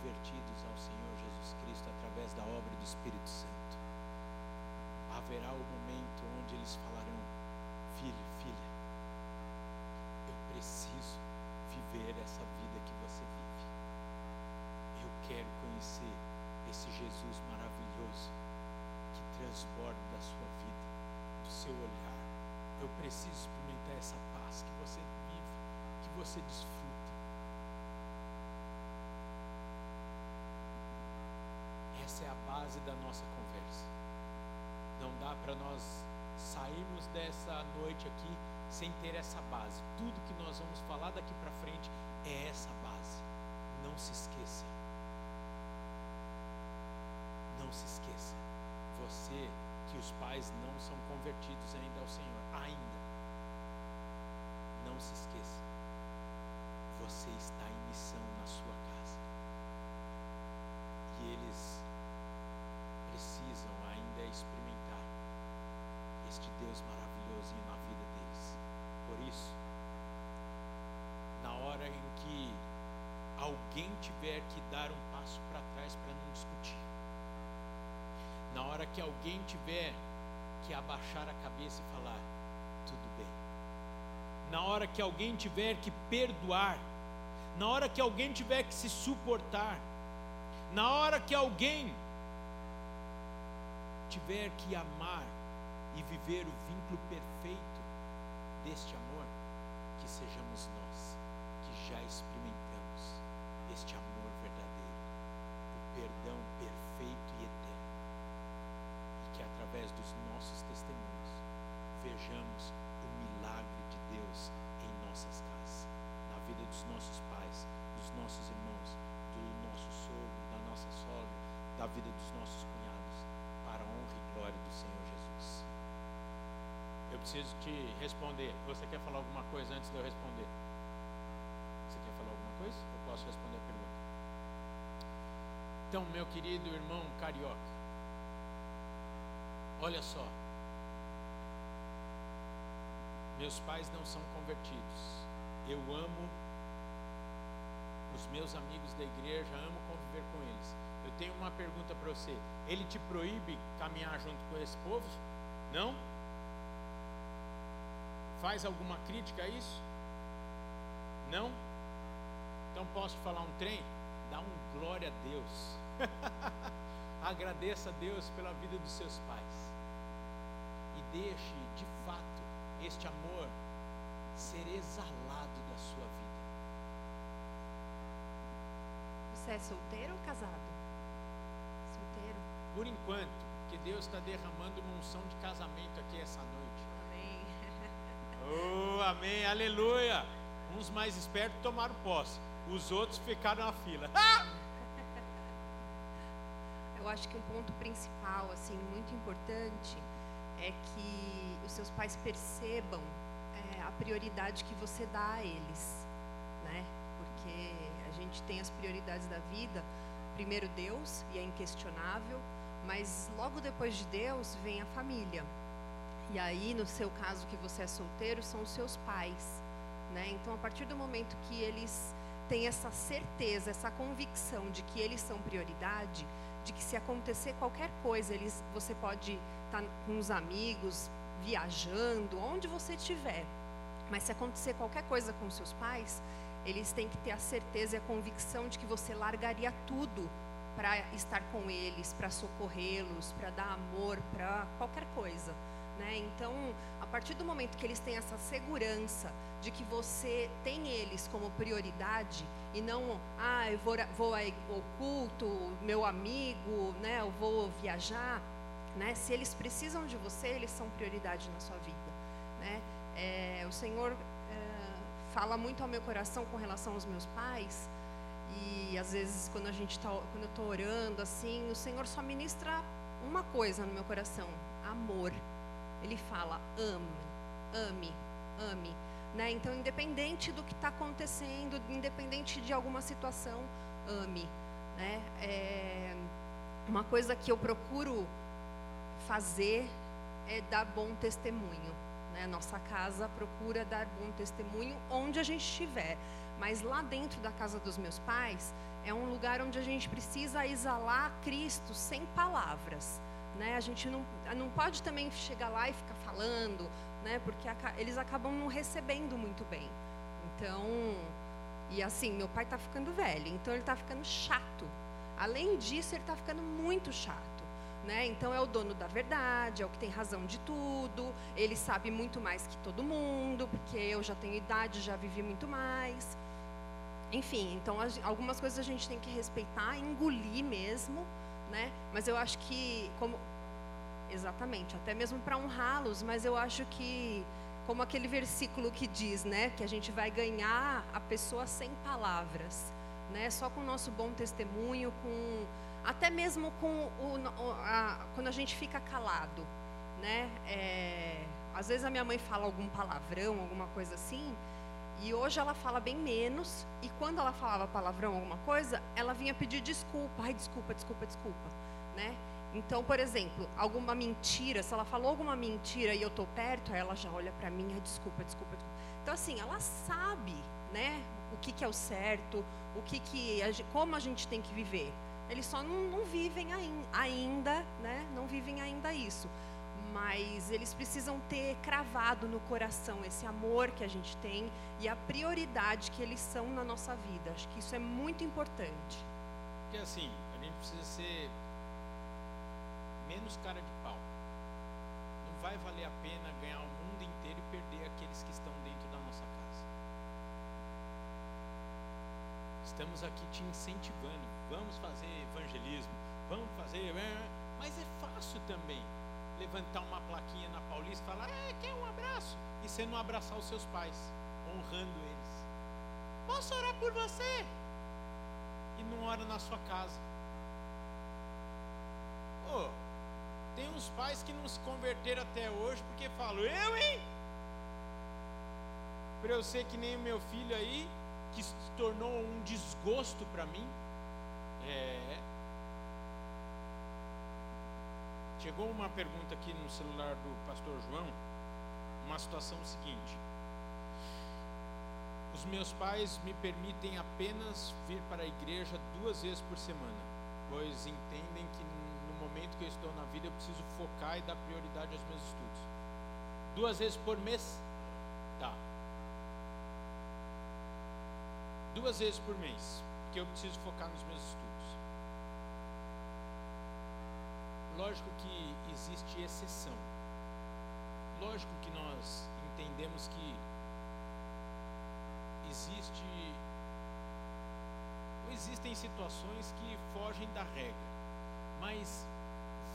convertidos ao Senhor Jesus Cristo através da obra do Espírito Santo. Haverá o momento onde eles falarão: Filho, filha, eu preciso viver essa vida que você vive. Eu quero conhecer esse Jesus maravilhoso que transborda da sua vida, do seu olhar. Eu preciso experimentar essa paz que você vive, que você desfruta. Essa é a base da nossa conversa. Não dá para nós sairmos dessa noite aqui sem ter essa base. Tudo que nós vamos falar daqui para frente é essa base. Não se esqueça. Não se esqueça. Você que os pais não são convertidos ainda ao Senhor, ainda. Não se esqueça. Você está em missão na sua casa. E eles precisam ainda experimentar este Deus maravilhoso na vida deles. Por isso, na hora em que alguém tiver que dar um passo para trás para não discutir, na hora que alguém tiver que abaixar a cabeça e falar, tudo bem, na hora que alguém tiver que perdoar, na hora que alguém tiver que se suportar, na hora que alguém tiver que amar e viver o vínculo perfeito deste amor, que sejamos nós que já experimentamos este amor verdadeiro, o perdão perfeito e através dos nossos testemunhos vejamos o milagre de Deus em nossas casas, na vida dos nossos pais, dos nossos irmãos, do nosso sogro, da nossa sogra, da vida dos nossos cunhados, para a honra e glória do Senhor Jesus. Eu preciso te responder. Você quer falar alguma coisa antes de eu responder? Você quer falar alguma coisa? Eu posso responder a pergunta. Então, meu querido irmão carioca, olha só. Meus pais não são convertidos. Eu amo os meus amigos da igreja, amo conviver com eles. Eu tenho uma pergunta para você. Ele te proíbe caminhar junto com esse povo? Não? Faz alguma crítica a isso? Não? Então posso falar um trem? Dá um glória a Deus. Agradeça a Deus pela vida dos seus pais. Deixe, de fato, este amor ser exalado da sua vida. Você é solteiro ou casado? Solteiro. Por enquanto, que Deus está derramando uma unção de casamento aqui essa noite. Amém. Oh, amém, aleluia. Uns mais espertos tomaram posse, os outros ficaram na fila. Ah! Eu acho que um ponto principal, assim, muito importante, é que os seus pais percebam é, a prioridade que você dá a eles, né? Porque a gente tem as prioridades da vida, primeiro Deus, e é inquestionável, mas logo depois de Deus vem a família. E aí, no seu caso, que você é solteiro, são os seus pais, né? Então, a partir do momento que eles têm essa certeza, essa convicção de que eles são prioridade, de que se acontecer qualquer coisa, eles, você pode estar com os amigos, viajando, onde você estiver. Mas se acontecer qualquer coisa com seus pais, eles têm que ter a certeza e a convicção de que você largaria tudo para estar com eles, para socorrê-los, para dar amor, para qualquer coisa. Né? Então, partir do momento que eles têm essa segurança de que você tem eles como prioridade e não, ah, eu vou, vou ao culto, meu amigo, né, eu vou viajar, né? Se eles precisam de você, eles são prioridade na sua vida, né? É, o Senhor é, fala muito ao meu coração com relação aos meus pais e às vezes quando a gente tá, quando eu estou orando assim, o Senhor só ministra uma coisa no meu coração: amor. Ele fala: ame, ame, ame. Né? Então, independente do que está acontecendo, independente de alguma situação, ame. Né? É, uma coisa que eu procuro fazer é dar bom testemunho. Né? Nossa casa procura dar bom testemunho onde a gente estiver. Mas lá dentro da casa dos meus pais é um lugar onde a gente precisa exalar Cristo sem palavras. Né? A gente não, não pode também chegar lá e ficar falando, né? porque eles acabam não recebendo muito bem. Então, e assim, meu pai está ficando velho, então ele está ficando chato. Além disso, ele está ficando muito chato. Né? Então é o dono da verdade, é o que tem razão de tudo, ele sabe muito mais que todo mundo, porque eu já tenho idade, já vivi muito mais. Enfim, então algumas coisas a gente tem que respeitar, engolir mesmo, né? Mas eu acho que como exatamente, até mesmo para honrá-los, mas eu acho que como aquele versículo que diz, né, que a gente vai ganhar a pessoa sem palavras, né? Só com o nosso bom testemunho, com até mesmo com o, a, quando a gente fica calado, né? É, às vezes a minha mãe fala algum palavrão, alguma coisa assim, e hoje ela fala bem menos. E quando ela falava palavrão, alguma coisa, ela vinha pedir desculpa. Ai, desculpa, desculpa, desculpa, né? Então, por exemplo, alguma mentira, se ela falou alguma mentira e eu tô perto, ela já olha para mim, ai, desculpa, desculpa, desculpa. Então, assim, ela sabe, né, o que, que é o certo, o que que, como a gente tem que viver. Eles só não, não vivem ainda, né? Não vivem ainda isso. Mas eles precisam ter cravado no coração esse amor que a gente tem e a prioridade que eles são na nossa vida. Acho que isso é muito importante. Porque assim, a gente precisa ser menos cara de pau. Não vai valer a pena ganhar o mundo inteiro e perder aqueles que estão dentro da nossa casa. Estamos aqui te incentivando. Vamos fazer evangelismo, vamos fazer. Mas é fácil também levantar uma plaquinha na Paulista e falar, é, quer um abraço? E você não abraçar os seus pais, honrando eles. Posso orar por você? E não ora na sua casa. Oh, tem uns pais que não se converteram até hoje porque falam, eu, hein? Para eu ser que nem o meu filho aí, que se tornou um desgosto para mim. É, Chegou uma pergunta aqui no celular do pastor João, uma situação seguinte. Os meus pais me permitem apenas vir para a igreja duas vezes por semana, pois entendem que no momento que eu estou na vida eu preciso focar e dar prioridade aos meus estudos. Duas vezes por mês? Tá. Duas vezes por mês, porque eu preciso focar nos meus estudos. Lógico que existe exceção. Lógico que nós entendemos que existe existem situações que fogem da regra, mas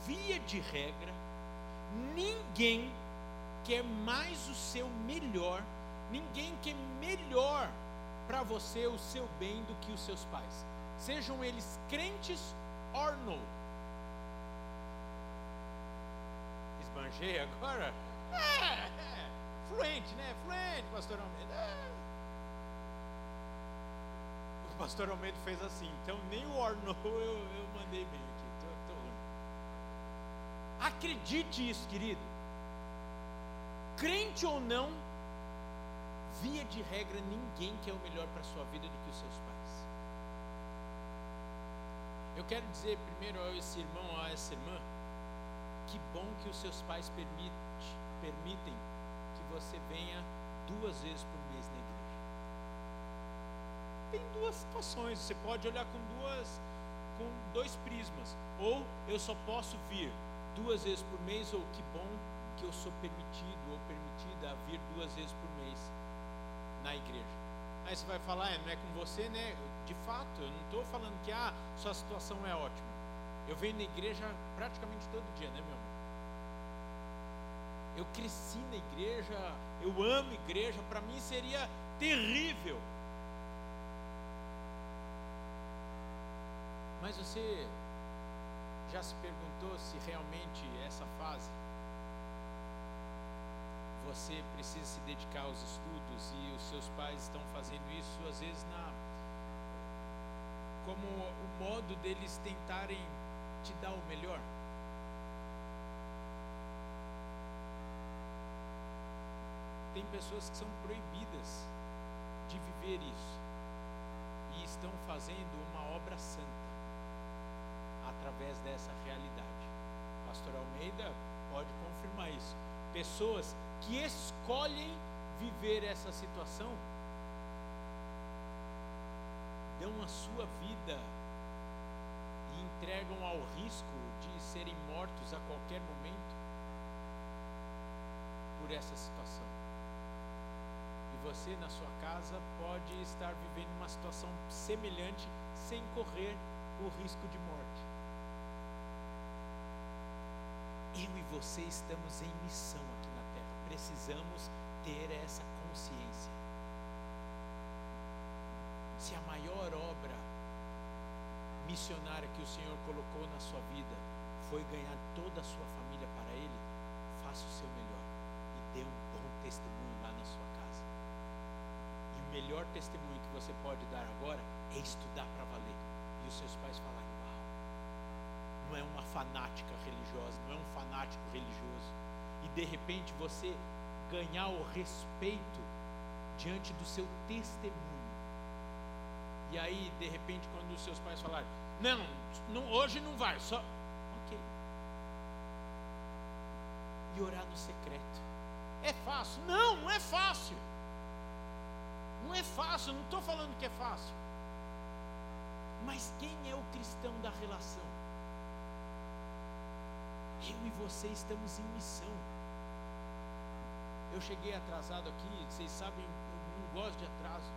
via de regra, ninguém quer mais o seu melhor, ninguém quer melhor para você o seu bem do que os seus pais, sejam eles crentes ou não. Agora? É, é, fluente, né? Fluente, pastor Almeida. É. O pastor Almeida fez assim, então nem o ornou eu, eu mandei bem aqui. Tô, tô. Acredite isso, querido. Crente ou não, via de regra, ninguém quer o melhor para a sua vida do que os seus pais. Eu quero dizer primeiro a esse irmão, a essa irmã, que bom que os seus pais permite, permitem que você venha duas vezes por mês na igreja. Tem duas situações, você pode olhar com duas com dois prismas. Ou eu só posso vir duas vezes por mês, ou que bom que eu sou permitido ou permitida a vir duas vezes por mês na igreja. Aí você vai falar, é, não é com você, né? De fato, eu não estou falando que ah, sua situação é ótima. Eu venho na igreja praticamente todo dia, né, meu amor? Eu cresci na igreja, eu amo igreja, para mim seria terrível. Mas você já se perguntou se realmente essa fase você precisa se dedicar aos estudos e os seus pais estão fazendo isso às vezes na como o modo deles tentarem te dar o melhor. Tem pessoas que são proibidas de viver isso e estão fazendo uma obra santa através dessa realidade. Pastor Almeida pode confirmar isso. Pessoas que escolhem viver essa situação dão a sua vida entregam ao risco de serem mortos a qualquer momento por essa situação. E você, na sua casa, pode estar vivendo uma situação semelhante sem correr o risco de morte. Eu e você estamos em missão aqui na terra. Precisamos ter essa consciência. Se a maior obra missionária que o Senhor colocou na sua vida foi ganhar toda a sua família para Ele, faça o seu melhor e dê um bom testemunho lá na sua casa. E o melhor testemunho que você pode dar agora é estudar para valer. E os seus pais falarem: Uau, não é uma fanática religiosa, não é um fanático religioso. E de repente você ganhar o respeito diante do seu testemunho e aí, de repente, quando os seus pais falarem, não, não hoje não vai, só. Ok. e orar no secreto. É fácil? Não, não é fácil. Não é fácil, não estou falando que é fácil. Mas quem é o cristão da relação? Eu e você estamos em missão. Eu cheguei atrasado aqui, vocês sabem, eu não gosto de atraso.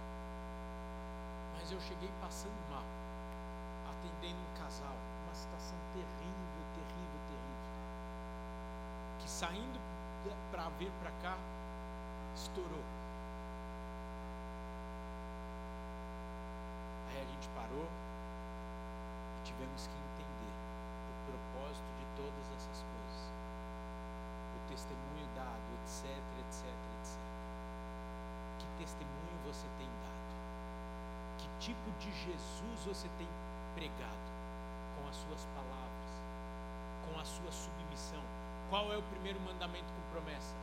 Mas eu cheguei passando mal, atendendo um casal, uma situação terrível, terrível, terrível. Que saindo para vir para cá, estourou. Aí a gente parou e tivemos que entender o propósito de todas essas coisas. O testemunho dado, etc, etc, etc. Que testemunho você tem dado? Que tipo de Jesus você tem pregado com as suas palavras, com a sua submissão? Qual é o primeiro mandamento com promessa?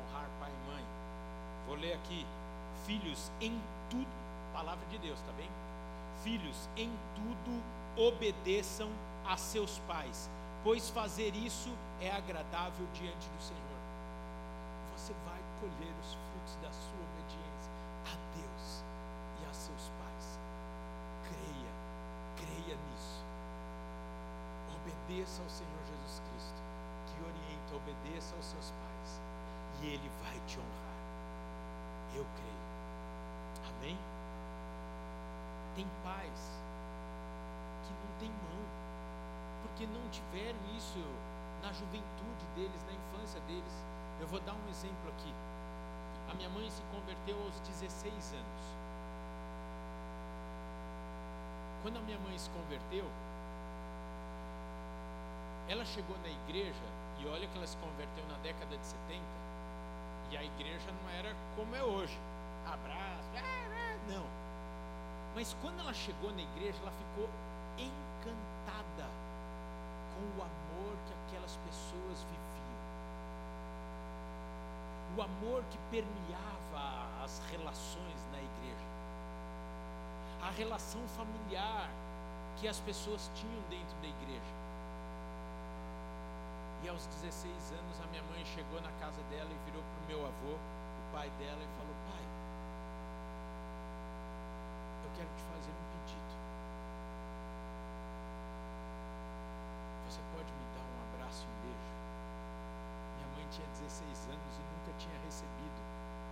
Honrar pai e mãe. Vou ler aqui. Filhos, em tudo, palavra de Deus, tá bem? Filhos, em tudo obedeçam a seus pais, pois fazer isso é agradável diante do Senhor. Você vai colher os frutos da sua obediência a Deus e a seus pais. Obedeça ao Senhor Jesus Cristo, que orienta, obedeça aos seus pais, e Ele vai te honrar. Eu creio. Amém? Tem pais que não têm mão, porque não tiveram isso na juventude deles, na infância deles. Eu vou dar um exemplo aqui. A minha mãe se converteu aos 16 anos. Quando a minha mãe se converteu, ela chegou na igreja, e olha que ela se converteu na década de 70, e a igreja não era como é hoje. Abraço, não. Mas quando ela chegou na igreja, ela ficou encantada com o amor que aquelas pessoas viviam. O amor que permeava as relações na igreja. A relação familiar que as pessoas tinham dentro da igreja. E aos 16 anos a minha mãe chegou na casa dela e virou para o meu avô, o pai dela, e falou: Pai, eu quero te fazer um pedido. Você pode me dar um abraço e um beijo? Minha mãe tinha 16 anos e nunca tinha recebido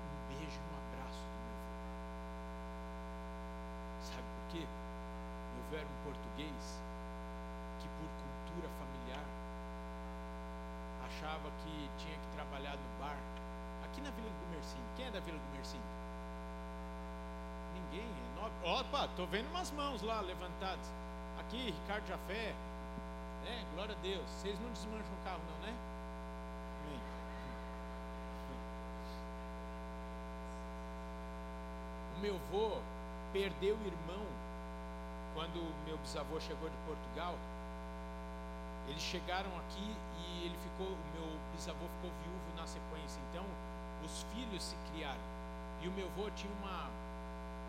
um beijo e um abraço do meu avô. Sabe por quê? Meu um português que, por cultura familiar, achava que tinha que trabalhar no bar. Aqui na Vila do Mercinho. Quem é da Vila do Mercinho? Ninguém. É nobre. Opa, tô vendo umas mãos lá levantadas. Aqui, Ricardo Jafé. Né? Glória a Deus. Vocês não desmancham o carro, não, né? O meu avô perdeu o irmão quando meu bisavô chegou de Portugal. Eles chegaram aqui e ele ficou, o meu bisavô ficou viúvo na sequência. Então, os filhos se criaram. E o meu avô tinha uma,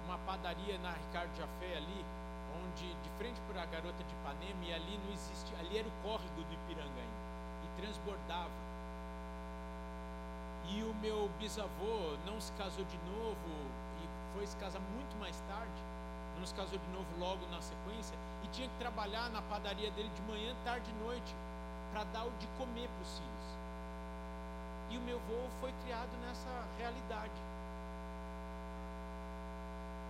uma padaria na Ricardo Jafé ali, onde de frente para a garota de Ipanema, e ali não existe, ali era o córrego do Ipiranga ainda, e transbordava. E o meu bisavô não se casou de novo, e foi se casar muito mais tarde, não se casou de novo logo na sequência, e tinha que trabalhar na padaria dele de manhã, tarde e noite, para dar o de comer para os filhos. E o meu avô foi criado nessa realidade.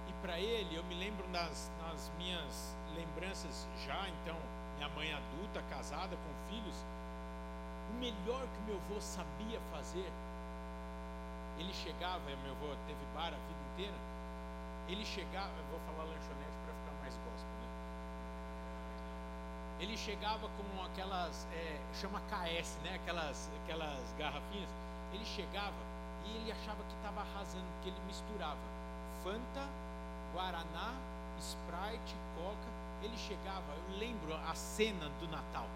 E para ele, eu me lembro nas, nas minhas lembranças já, então, minha mãe adulta, casada, com filhos, o melhor que meu avô sabia fazer, ele chegava, meu avô teve bar a vida inteira, ele chegava, eu vou falar lanchonete para ficar mais gospel, né? Ele chegava com aquelas, é, chama KS, né? Aquelas, aquelas garrafinhas. Ele chegava e ele achava que estava arrasando, porque ele misturava Fanta, Guaraná, Sprite, Coca. Ele chegava, eu lembro a cena do Natal.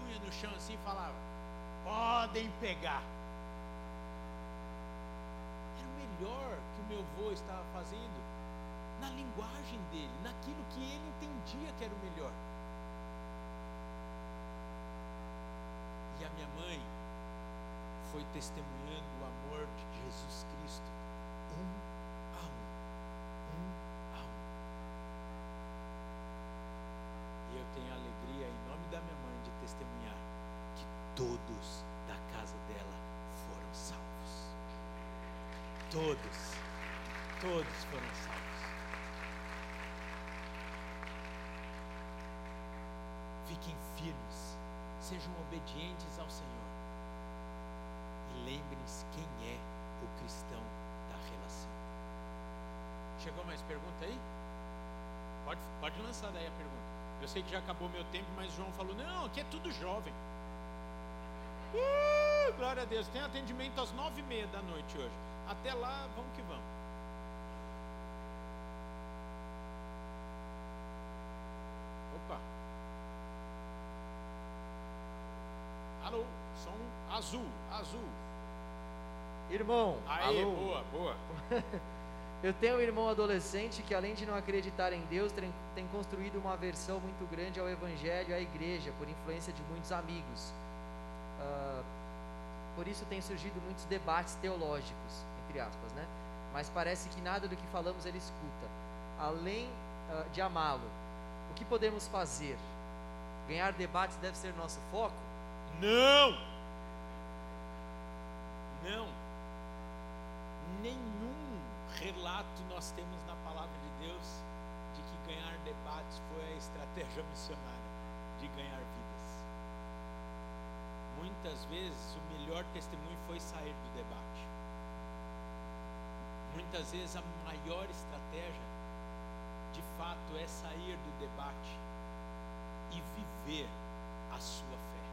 Punha no chão assim e falava: podem pegar. Era o melhor que o meu avô estava fazendo na linguagem dele, naquilo que ele entendia que era o melhor. a minha mãe foi testemunhando o amor de Jesus Cristo, um a um, um a um. E eu tenho alegria, em nome da minha mãe, de testemunhar que todos da casa dela foram salvos. Todos, todos foram salvos. Fiquem firmes, sejam obedientes ao Senhor. E lembrem-se quem é o cristão da relação. Chegou mais pergunta aí? Pode, pode lançar daí a pergunta. Eu sei que já acabou meu tempo, mas João falou: não, aqui é tudo jovem. Uh, glória a Deus. Tem atendimento às nove e meia da noite hoje. Até lá, vamos que vamos. Opa. Alô, som azul, azul. Irmão, Aê, alô. boa, boa. Eu tenho um irmão adolescente que, além de não acreditar em Deus, tem, tem construído uma aversão muito grande ao Evangelho à igreja, por influência de muitos amigos. Ah, por isso tem surgido muitos debates teológicos, entre aspas, né? Mas parece que nada do que falamos ele escuta. Além ah, de amá-lo, o que podemos fazer? Ganhar debates deve ser nosso foco? Não! Não! Nenhum relato nós temos na palavra de Deus de que ganhar debates foi a estratégia missionária de ganhar vidas. Muitas vezes o melhor testemunho foi sair do debate. Muitas vezes a maior estratégia, de fato, é sair do debate e viver a sua fé.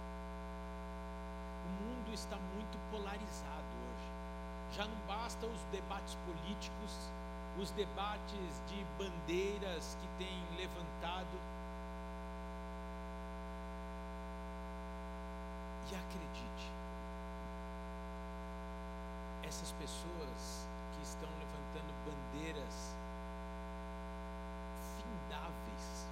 O mundo está muito polarizado. Já não basta os debates políticos, os debates de bandeiras que têm levantado. E acredite, essas pessoas que estão levantando bandeiras findáveis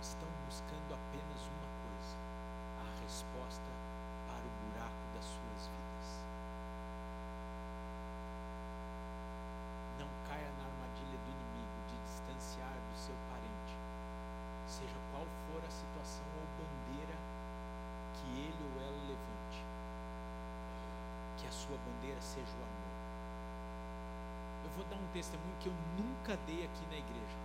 estão buscando apenas uma coisa: a resposta para o buraco das suas vidas. Não caia na armadilha do inimigo de distanciar do seu parente, seja qual for a situação ou bandeira que ele ou ela levante. Que a seja o amor. Eu vou dar um testemunho que eu nunca dei aqui na igreja.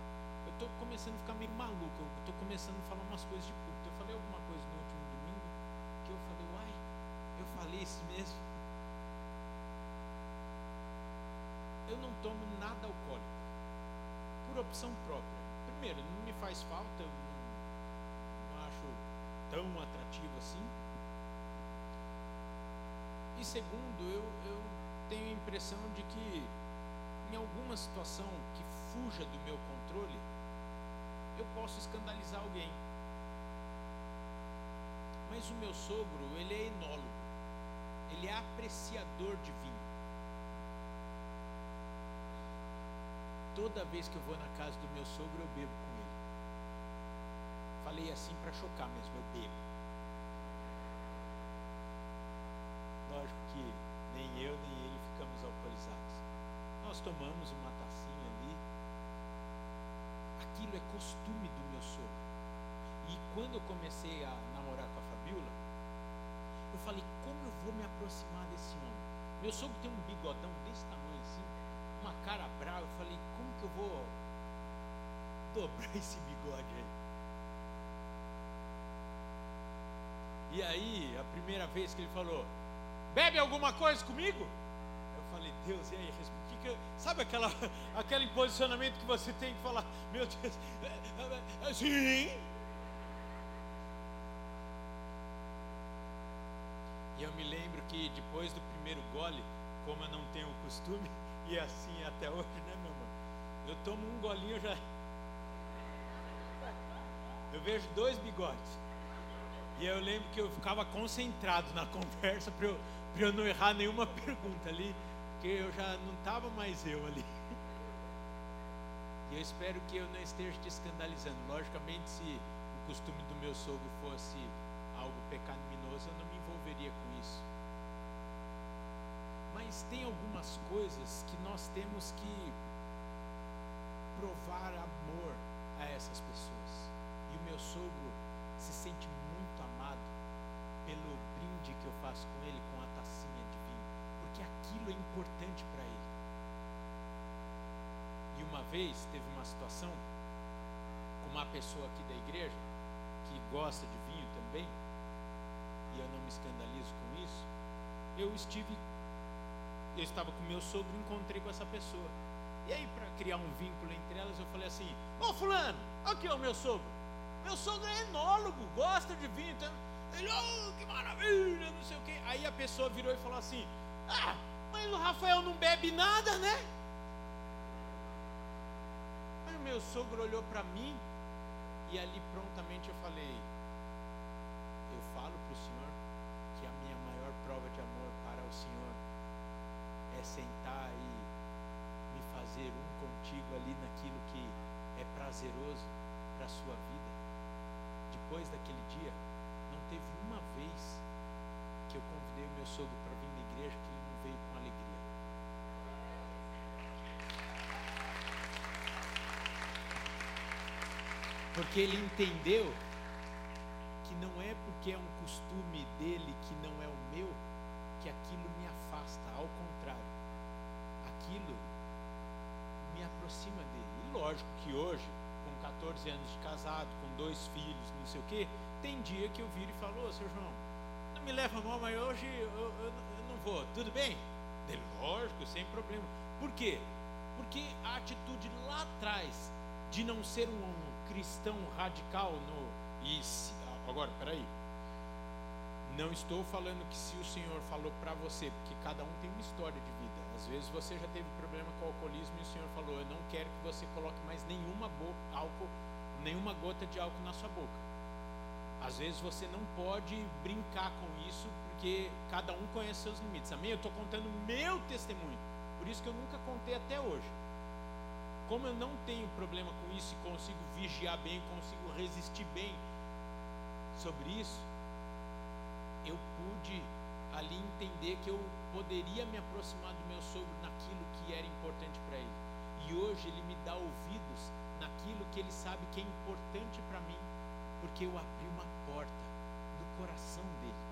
Eu estou começando a ficar meio maluco. Eu estou começando a falar umas coisas de culto. Eu falei alguma coisa no último domingo que eu falei, uai, eu falei isso mesmo. Eu não tomo nada alcoólico, por opção própria. Primeiro, não me faz falta, eu não, não acho tão atrativo assim. E segundo, eu, eu tenho a impressão de que em alguma situação que fuja do meu controle, eu posso escandalizar alguém. Mas o meu sogro, ele é enólogo. Ele é apreciador de vinho. Toda vez que eu vou na casa do meu sogro, eu bebo com ele. Falei assim para chocar mesmo, eu bebo. Lógico que nem eu nem ele ficamos alcoolizados. Nós tomamos uma tacinha ali. Aquilo é costume do meu sogro. E quando eu comecei a namorar com a Fabiola, eu falei, como eu vou me aproximar desse homem? Meu sogro tem um bigodão desse tamanho assim, uma cara brava. Eu falei, como que eu vou dobrar esse bigode aí? E aí, a primeira vez que ele falou, bebe alguma coisa comigo? Falei, Deus, e aí? Que que. Sabe aquela, aquele posicionamento que você tem que falar, meu Deus, é, é, é, sim. E eu me lembro que depois do primeiro gole, como eu não tenho o costume, e assim até hoje, né, meu irmão? Eu tomo um golinho já. Eu vejo dois bigodes. E eu lembro que eu ficava concentrado na conversa para eu, eu não errar nenhuma pergunta ali, porque eu já não estava mais eu ali. E eu espero que eu não esteja te escandalizando. Logicamente, se o costume do meu sogro fosse algo pecaminoso, eu não me envolveria com isso. Mas tem algumas coisas que nós temos que provar amor a essas pessoas. E o meu sogro se sente muito amado pelo brinde que eu faço com ele, com aquilo é importante para ele. E uma vez teve uma situação com uma pessoa aqui da igreja que gosta de vinho também, e eu não me escandalizo com isso. Eu estive, eu estava com meu sogro e encontrei com essa pessoa. E aí, para criar um vínculo entre elas, eu falei assim: Ô Fulano, aqui é o meu sogro. Meu sogro é enólogo, gosta de vinho. Então... Ele, oh, que maravilha, não sei o quê. Aí a pessoa virou e falou assim: Ah, mas o Rafael não bebe nada, né? Aí o meu sogro olhou para mim e ali prontamente eu falei: Eu falo para o senhor que a minha maior prova de amor para o senhor é sentar e fazer um contigo ali naquilo que é prazeroso para a sua vida. Depois daquele dia, não teve uma vez que eu convidei o meu sogro para vir na igreja que ele não veio com alegria. Porque ele entendeu que não é porque é um costume dele que não é o meu que aquilo me afasta, ao contrário. Aquilo me aproxima dele. E lógico que hoje, com 14 anos de casado, com dois filhos, não sei o quê, tem dia que eu viro e falo, ô seu João, não me leva mal, mas hoje eu, eu, eu não vou, tudo bem? Lógico, sem problema. Por quê? Porque a atitude lá atrás de não ser um cristão radical no. Se, agora, peraí. Não estou falando que se o Senhor falou para você, porque cada um tem uma história de vida. Às vezes você já teve problema com o alcoolismo e o Senhor falou: Eu não quero que você coloque mais nenhuma álcool, nenhuma gota de álcool na sua boca. Às vezes você não pode brincar com isso, porque cada um conhece seus limites. Amém? Eu estou contando meu testemunho. Por isso que eu nunca contei até hoje. Como eu não tenho problema com isso e consigo vigiar bem, consigo resistir bem sobre isso, eu pude ali entender que eu poderia me aproximar do meu sogro naquilo que era importante para ele. E hoje ele me dá ouvidos naquilo que ele sabe que é importante para mim, porque eu abri uma porta no coração dele.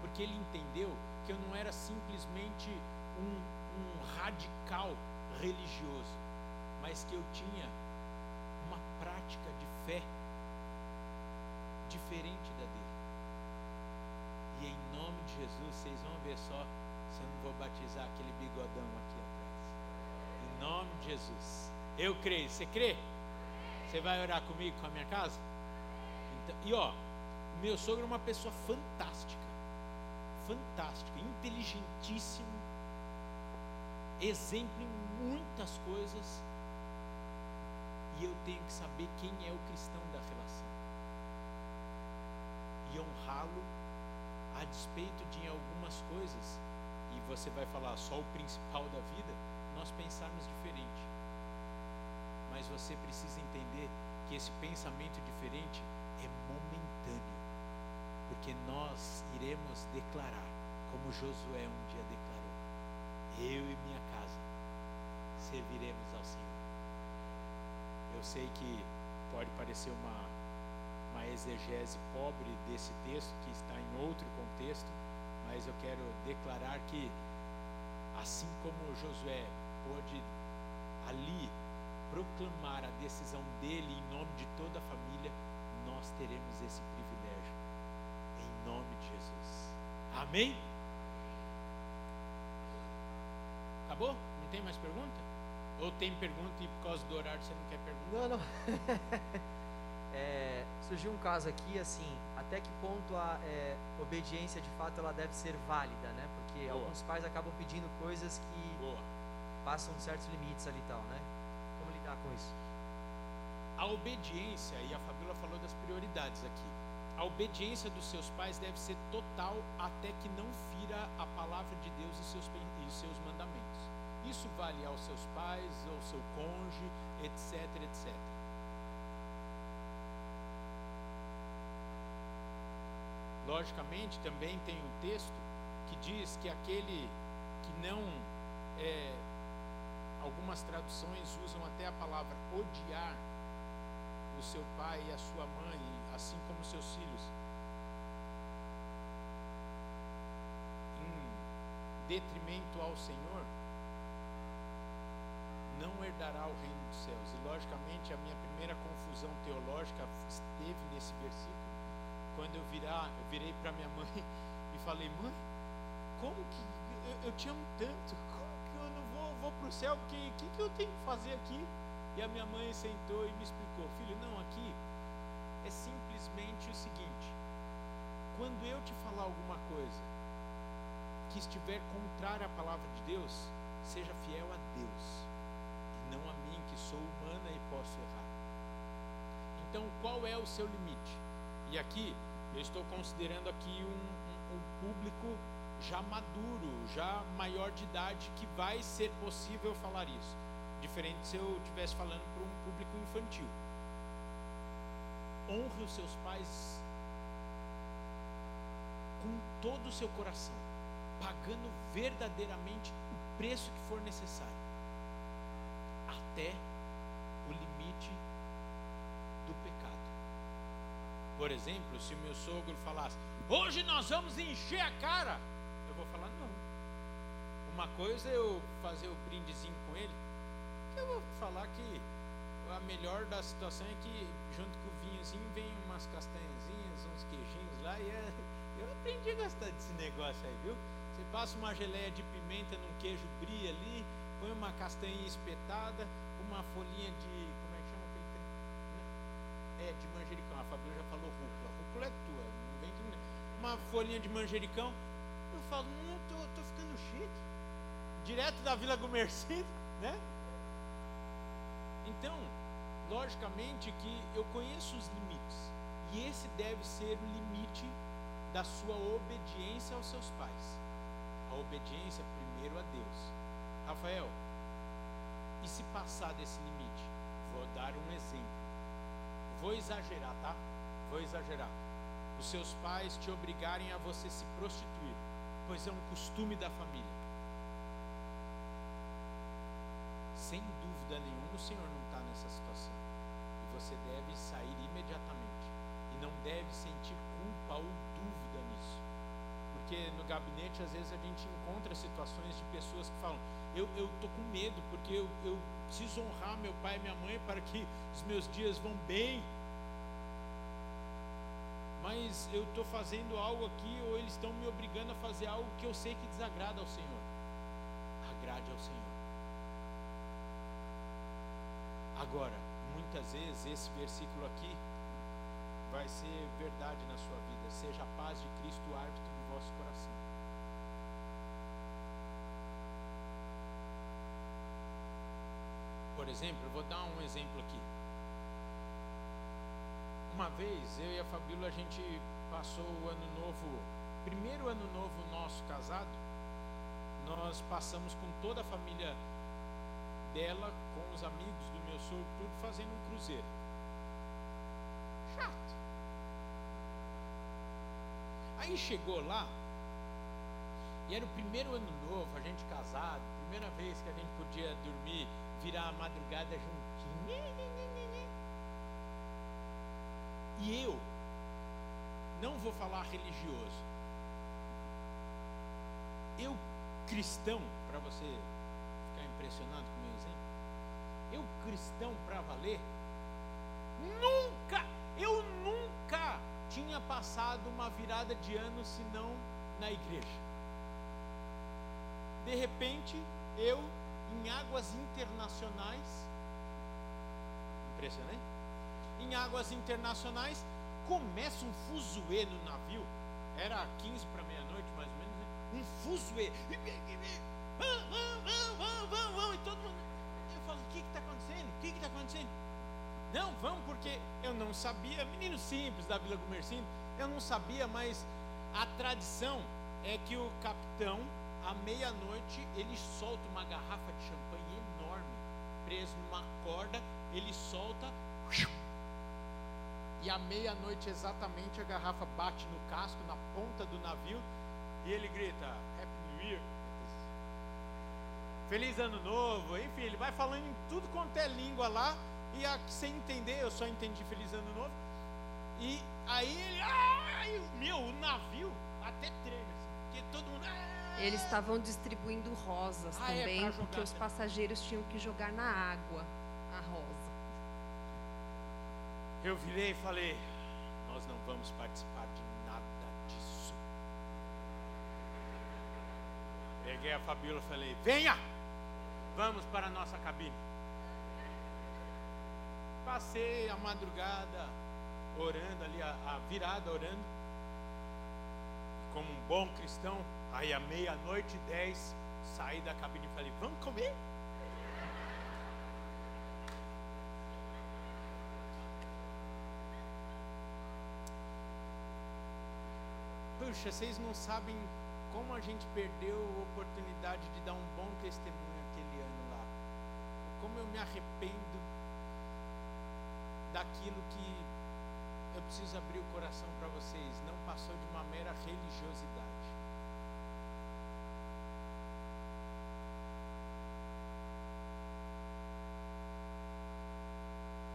Porque ele entendeu que eu não era simplesmente um, um radical religioso, mas que eu tinha uma prática de fé diferente da dele. E em nome de Jesus, vocês vão ver só se eu não vou batizar aquele bigodão aqui atrás. Em nome de Jesus. Eu creio. Você crê? Você vai orar comigo com a minha casa? Então, e ó, meu sogro é uma pessoa fantástica. Fantástica, inteligentíssimo. Exemplo em muitas coisas. E eu tenho que saber quem é o cristão da relação. E honrá-lo a despeito de algumas coisas, e você vai falar só o principal da vida, nós pensarmos diferente. Mas você precisa entender que esse pensamento diferente é momentâneo, porque nós iremos declarar, como Josué um dia declarou: Eu e minha casa serviremos ao Senhor. Eu sei que pode parecer uma uma exegese pobre desse texto, que está em outro contexto, mas eu quero declarar que, assim como Josué pôde ali proclamar a decisão dele em nome de toda a família, nós teremos esse privilégio, em nome de Jesus. Amém? Acabou? Não tem mais pergunta? Ou tem pergunta e por causa do horário você não quer perguntar? Não, não. é, surgiu um caso aqui, assim, até que ponto a é, obediência de fato ela deve ser válida, né? Porque Boa. alguns pais acabam pedindo coisas que Boa. passam certos limites ali e tal, né? Como lidar com isso? A obediência, e a Fabíola falou das prioridades aqui, a obediência dos seus pais deve ser total até que não fira a palavra de Deus e seus, e seus mandamentos. Isso vale aos seus pais, ao seu cônjuge, etc, etc. Logicamente, também tem um texto que diz que aquele que não é, algumas traduções usam até a palavra odiar o seu pai e a sua mãe, assim como seus filhos, em detrimento ao Senhor, não herdará o reino dos céus. E logicamente a minha primeira confusão teológica esteve nesse versículo, quando eu virar, eu virei para minha mãe e falei: "Mãe, como que eu, eu te amo tanto? Como que eu não vou, vou para o céu? O que, que, que eu tenho que fazer aqui?" E a minha mãe sentou e me explicou: "Filho, não, aqui é simplesmente o seguinte: quando eu te falar alguma coisa que estiver contrária à palavra de Deus, seja fiel a Deus mim, que sou humana e posso errar. Então, qual é o seu limite? E aqui, eu estou considerando aqui um, um, um público já maduro, já maior de idade, que vai ser possível falar isso. Diferente se eu estivesse falando para um público infantil. Honre os seus pais com todo o seu coração, pagando verdadeiramente o preço que for necessário até o limite do pecado. Por exemplo, se o meu sogro falasse, hoje nós vamos encher a cara, eu vou falar, não. Uma coisa é eu fazer o brindezinho com ele, eu vou falar que a melhor da situação é que junto com o vinhozinho vem umas castanhazinhas, uns queijinhos lá, e é, eu aprendi a gostar desse negócio aí, viu? Você passa uma geleia de pimenta num queijo brie ali, uma castanha espetada, uma folhinha de. Como é que chama aquele? É, de manjericão. A Fabíola já falou rúcula. Rúcula é tua, não vem que. Uma folhinha de manjericão. Eu falo, não, tô, tô ficando chique. Direto da Vila Gumercindo, né? Então, logicamente que eu conheço os limites. E esse deve ser o limite da sua obediência aos seus pais. A obediência primeiro a Deus Rafael, e se passar desse limite? Vou dar um exemplo. Vou exagerar, tá? Vou exagerar. Os seus pais te obrigarem a você se prostituir, pois é um costume da família. Sem dúvida nenhuma, o Senhor não está nessa situação. E você deve sair imediatamente. E não deve sentir culpa ou dúvida nisso. Porque no gabinete, às vezes, a gente encontra situações de pessoas que falam: eu estou com medo, porque eu, eu preciso honrar meu pai e minha mãe para que os meus dias vão bem. Mas eu estou fazendo algo aqui, ou eles estão me obrigando a fazer algo que eu sei que desagrada ao Senhor. Agrade ao Senhor. Agora, muitas vezes esse versículo aqui vai ser verdade na sua vida. Seja a paz de Cristo o árbitro do vosso coração. Por exemplo, eu vou dar um exemplo aqui. Uma vez, eu e a Fabíola, a gente passou o ano novo, primeiro ano novo nosso casado, nós passamos com toda a família dela, com os amigos do meu sogro, tudo fazendo um cruzeiro. Chato. Aí chegou lá, e era o primeiro ano novo, a gente casado, primeira vez que a gente podia dormir virar a madrugada juntinho. E eu não vou falar religioso. Eu, cristão, para você ficar impressionado com o meu exemplo, eu, cristão para valer, nunca, eu nunca tinha passado uma virada de ano senão na igreja. De repente, eu em águas internacionais. Impressionante? Em águas internacionais, começa um fuzuê no navio. Era 15 para meia-noite, mais ou menos. Né? Um fuzuê. Vamos, vamos, vamos, vamos, vamos. E todo mundo. Eu falo: o que está acontecendo? O que está acontecendo? Não, vamos, porque eu não sabia. Menino simples da Vila Gumercindo, eu não sabia, mas a tradição é que o capitão à meia-noite ele solta uma garrafa de champanhe enorme, preso numa corda, ele solta. E à meia-noite exatamente a garrafa bate no casco, na ponta do navio, e ele grita: Happy New Year. Feliz ano novo, enfim, ele vai falando em tudo quanto é língua lá, e a, sem entender, eu só entendi feliz ano novo. E aí ele, ai, meu, o navio até treme, assim, porque todo mundo. Eles estavam distribuindo rosas Ah, é, também, jogar porque os passageiros tinham que jogar na água a rosa. Eu virei e falei: Nós não vamos participar de nada disso. Peguei a Fabiola e falei: Venha! Vamos para a nossa cabine. Passei a madrugada orando ali, a, a virada orando. Como um bom cristão, aí à meia-noite dez, saí da cabine e falei: Vamos comer? Puxa, vocês não sabem como a gente perdeu a oportunidade de dar um bom testemunho aquele ano lá. Como eu me arrependo daquilo que eu preciso abrir o coração para vocês. Não passou de uma mera religiosidade.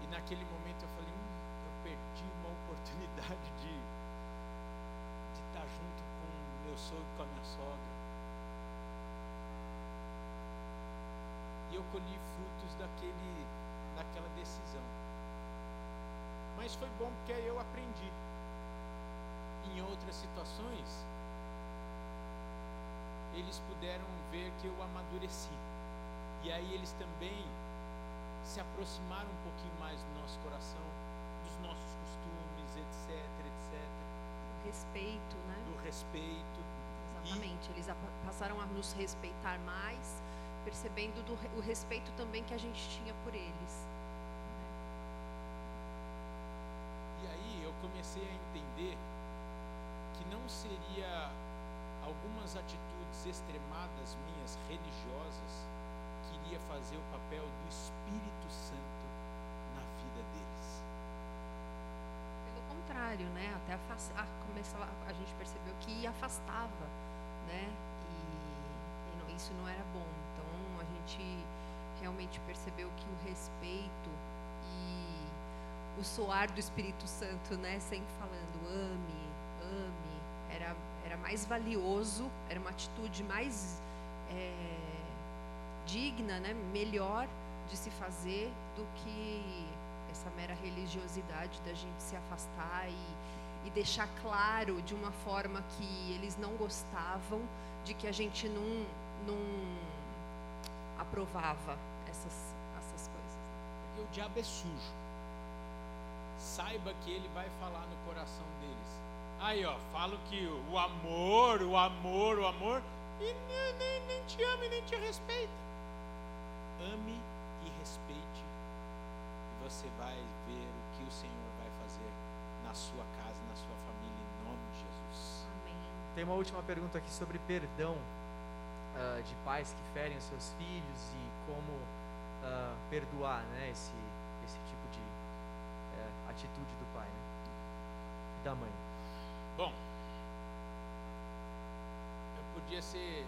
E naquele momento eu falei, hum, eu perdi uma oportunidade de de estar junto com meu sogro e com a minha sogra. E eu colhi frutos daquele, daquela decisão. Mas foi bom porque aí eu aprendi. Em outras situações, eles puderam ver que eu amadureci. E aí eles também se aproximaram um pouquinho mais do nosso coração, dos nossos costumes, etc, etc O respeito, né? do respeito. Exatamente. Eles apa- passaram a nos respeitar mais, percebendo do o respeito também que a gente tinha por eles. E aí eu comecei a entender que não seria algumas atitudes extremadas minhas religiosas que iria fazer o papel do Espírito Santo na vida deles. Pelo contrário, né? Até afas- a, começava, a gente percebeu que afastava, né? E, e isso não era bom. Então a gente realmente percebeu que o respeito e o soar do Espírito Santo, né? Sempre falando ame, ame, era, era mais valioso, era uma atitude mais é, digna, né? Melhor de se fazer do que essa mera religiosidade da gente se afastar e, e deixar claro de uma forma que eles não gostavam de que a gente não, não aprovava essas, essas coisas. Porque o diabo é sujo. Saiba que ele vai falar no coração deles. Aí, ó, falo que o amor, o amor, o amor, e nem, nem, nem te ama e nem te respeita. Ame e respeite, e você vai ver o que o Senhor vai fazer na sua casa, na sua família, em nome de Jesus. Amém. Tem uma última pergunta aqui sobre perdão ah, de pais que ferem os seus filhos e como ah, perdoar né, esse, esse tipo de eh, atitude do pai né, e da mãe. Bom, eu podia ser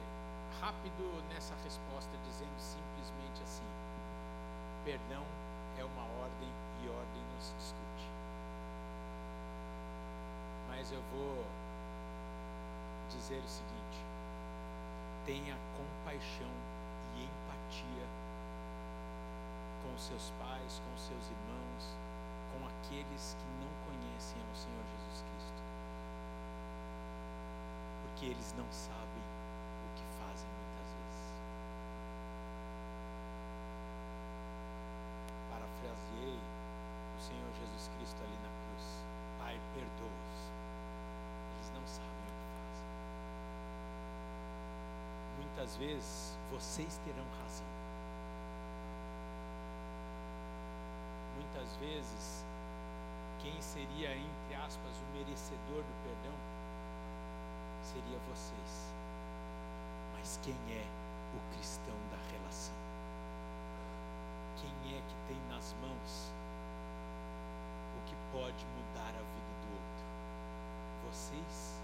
rápido nessa resposta, dizendo simplesmente assim: perdão é uma ordem e ordem não se discute. Mas eu vou dizer o seguinte: tenha compaixão e empatia com seus pais, com seus irmãos, com aqueles que não conhecem ao Senhor Jesus Cristo. Porque eles não sabem o que fazem muitas vezes. Parafraseei o Senhor Jesus Cristo ali na cruz. Pai, perdoa-os. Eles não sabem o que fazem. Muitas vezes vocês terão razão. Muitas vezes, quem seria, entre aspas, o merecedor do perdão seria vocês. Mas quem é o cristão da relação? Quem é que tem nas mãos o que pode mudar a vida do outro? Vocês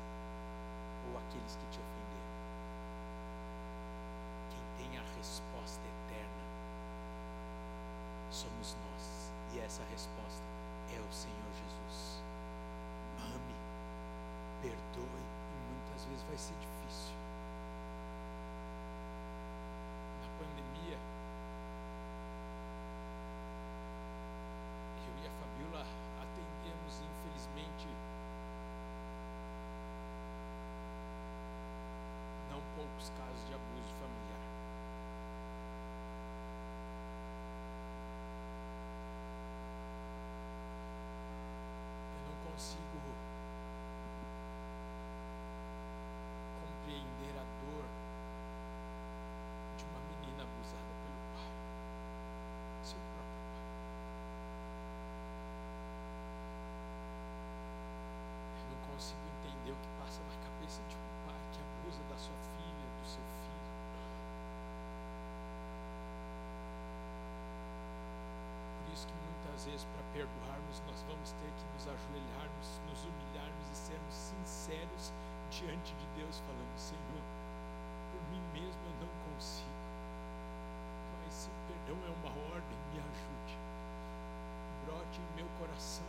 ou aqueles que te ofenderam? Resposta eterna somos nós. E essa resposta é o Senhor Jesus. Ame, perdoe, e muitas vezes vai ser difícil. Na pandemia, eu e a Fabiola atendemos, infelizmente, não poucos casos de abuso familiar. Eu não consigo compreender a dor de uma menina abusada pelo pai, seu próprio pai. Eu não consigo entender o que passa na cabeça de um pai que abusa da sua filha, do seu filho. Por isso que muitas para perdoarmos, nós vamos ter que nos ajoelharmos, nos humilharmos e sermos sinceros diante de Deus, falando: Senhor, por mim mesmo eu não consigo. Mas se o perdão é uma ordem, me ajude. Brote em meu coração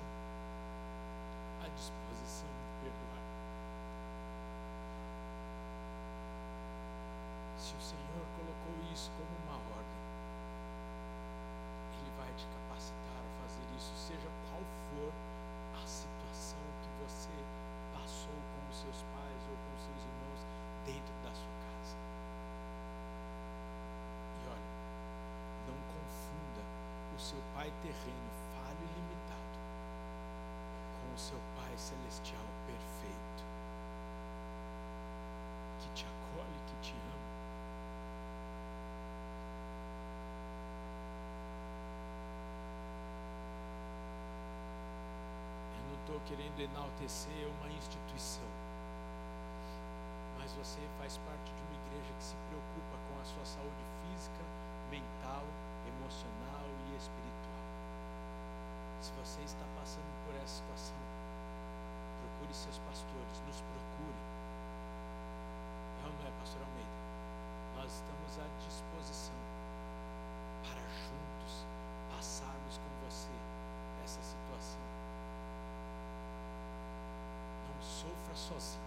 a disposição de perdoar. Se o Senhor colocou isso como uma ordem, Ele vai te capacitar isso, seja qual for a situação que você passou com os seus pais ou com os seus irmãos dentro da sua casa. E olha, não confunda o seu pai terreno, falho e limitado, com o seu pai celestial perfeito, que te acolhe, que te ama. Eu não estou querendo enaltecer uma instituição, mas você faz parte de uma igreja que se preocupa com a sua saúde física, mental, emocional e espiritual. Se você está passando por essa situação, procure seus pastores, nos procure. É ou não é, pastor Almeida? Nós estamos à disposição para juntos passarmos com você essa situação. Não sofra sozinho.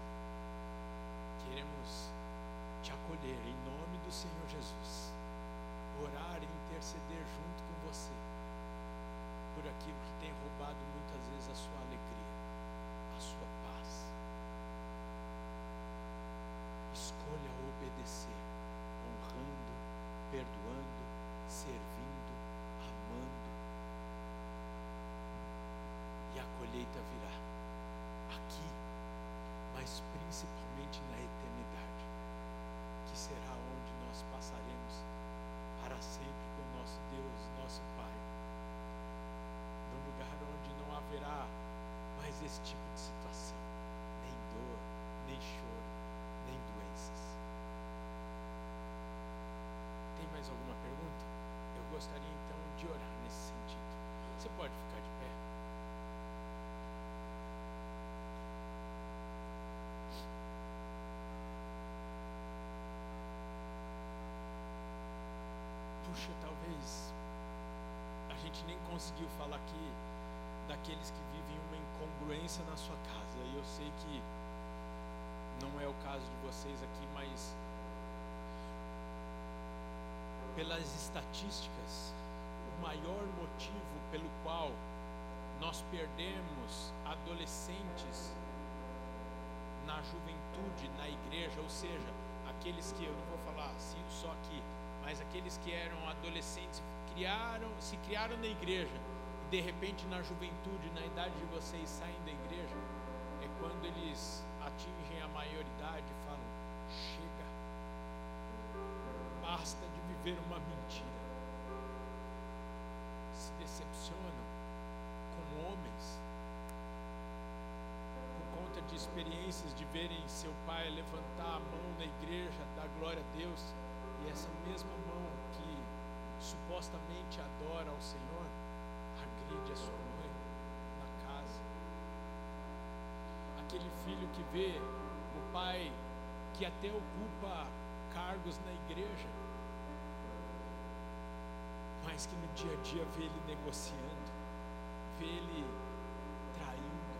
Queremos te acolher em nome do Senhor Jesus. Orar e interceder junto com você por aquilo que tem roubado muitas vezes a sua alegria, a sua paz. Escolha obedecer, honrando, perdoando, servindo, amando. E a colheita virá aqui, mas principalmente na eternidade, que será onde nós passaremos para sempre com nosso Deus, nosso Pai. Num lugar onde não haverá mais esse tipo de situação, nem dor, nem choro, nem doenças. Tem mais alguma pergunta? Eu gostaria então de orar nesse sentido. Você pode ficar de pé? Puxa, talvez a gente nem conseguiu falar aqui daqueles que vivem uma incongruência na sua casa. E eu sei que não é o caso de vocês aqui, mas pelas estatísticas, o maior motivo pelo qual nós perdemos adolescentes na juventude, na igreja, ou seja, aqueles que eu não vou falar assim só aqui, mas aqueles que eram adolescentes criaram, se criaram na igreja e de repente na juventude, na idade de vocês saem da igreja, é quando eles atingem a maioridade e falam: chega, basta de viver uma mentira. Se decepcionam com homens por conta de experiências de verem seu pai levantar a mão na igreja, dar glória a Deus, essa mesma mão que supostamente adora ao Senhor, agride a sua mãe na casa. Aquele filho que vê o pai que até ocupa cargos na igreja, mas que no dia a dia vê ele negociando, vê ele traindo,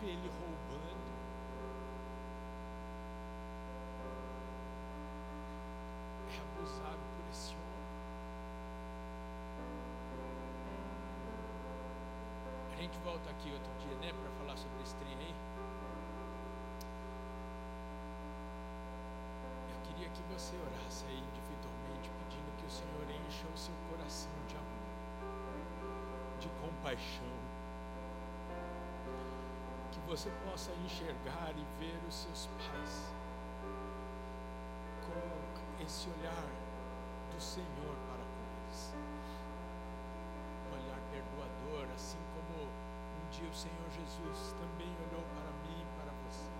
vê ele roubando. É abusado por esse homem. A gente volta aqui outro dia, né, para falar sobre esse trem aí. Eu queria que você orasse aí individualmente, pedindo que o Senhor encha o seu coração de amor, de compaixão. Que você possa enxergar e ver os seus pais com esse olhar do Senhor para com eles. Um olhar perdoador, assim como um dia o Senhor Jesus também olhou para mim e para você.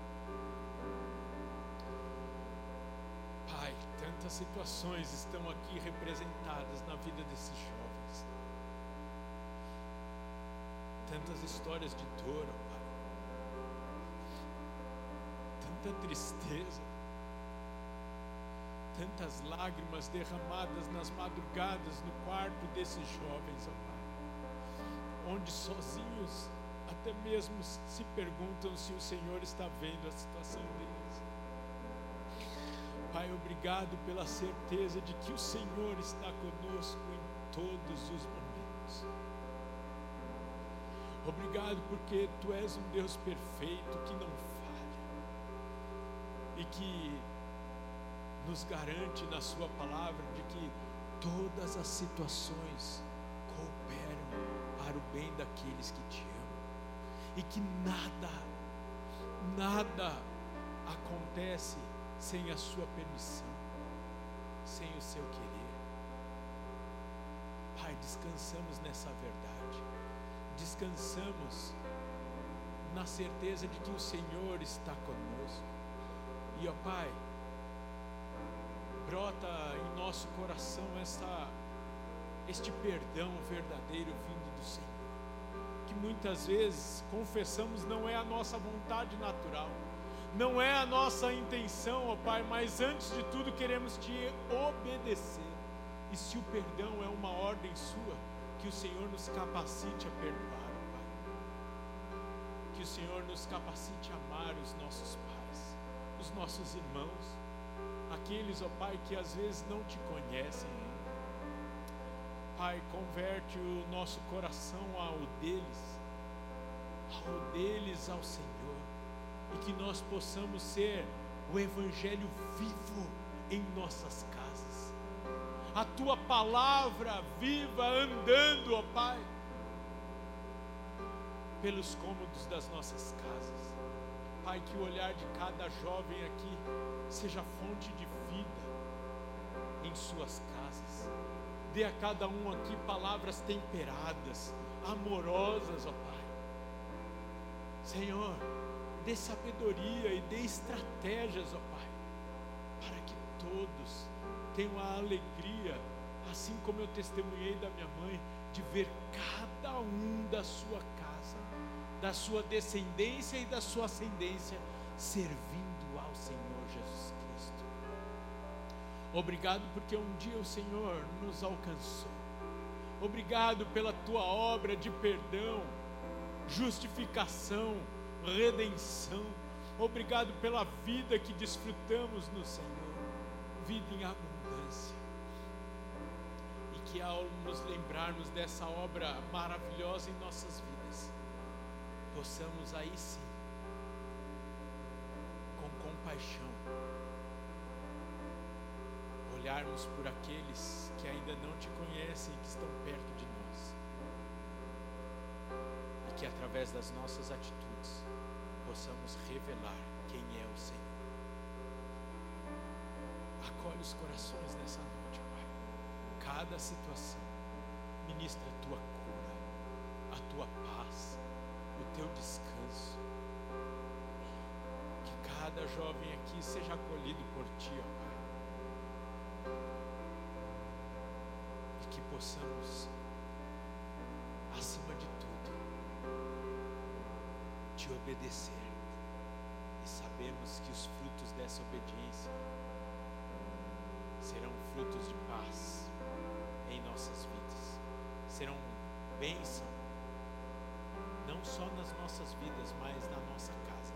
Pai, tantas situações estão aqui representadas na vida desses jovens. Tantas histórias de dor, ó Pai. Tanta tristeza. Tantas lágrimas derramadas nas madrugadas no quarto desses jovens, ó Pai. Onde sozinhos até mesmo se perguntam se o Senhor está vendo a situação deles. Pai, obrigado pela certeza de que o Senhor está conosco em todos os momentos. Obrigado porque tu és um Deus perfeito que não falha e que nos garante na Sua palavra de que todas as situações cooperam para o bem daqueles que te amam e que nada, nada acontece sem a Sua permissão, sem o seu querer. Pai, descansamos nessa verdade, descansamos na certeza de que o Senhor está conosco. E ó Pai, brota em nosso coração essa, este perdão verdadeiro vindo do Senhor, que muitas vezes confessamos não é a nossa vontade natural, não é a nossa intenção, ó Pai, mas antes de tudo queremos te obedecer. E se o perdão é uma ordem sua, que o Senhor nos capacite a perdoar, ó Pai. Que o Senhor nos capacite a amar os nossos pais, os nossos irmãos, aqueles, ó Pai, que às vezes não te conhecem ainda. Pai, converte o nosso coração ao deles, ao deles ao Senhor, e que nós possamos ser o Evangelho vivo em nossas casas, a tua palavra viva andando, ó Pai, pelos cômodos das nossas casas. Pai, que o olhar de cada jovem aqui seja fonte de vida em suas casas. Dê a cada um aqui palavras temperadas, amorosas, ó Pai. Senhor, dê sabedoria e dê estratégias, ó Pai, para que todos tenham a alegria, assim como eu testemunhei da minha mãe, de ver cada um da sua casa, da sua descendência e da sua ascendência, servindo Obrigado porque um dia o Senhor nos alcançou. Obrigado pela tua obra de perdão, justificação, redenção. Obrigado pela vida que desfrutamos no Senhor, vida em abundância. E que ao nos lembrarmos dessa obra maravilhosa em nossas vidas, possamos aí sim, com compaixão, olharmos por aqueles que ainda não te conhecem e que estão perto de nós. E que através das nossas atitudes possamos revelar quem é o Senhor. Acolhe os corações nessa noite, Pai. Cada situação, ministra a tua cura, a tua paz, o teu descanso. Que cada jovem aqui seja acolhido por ti, ó Pai. Possamos, acima de tudo, te obedecer. E sabemos que os frutos dessa obediência serão frutos de paz, em nossas vidas. Serão bênção, não só nas nossas vidas, mas na nossa casa.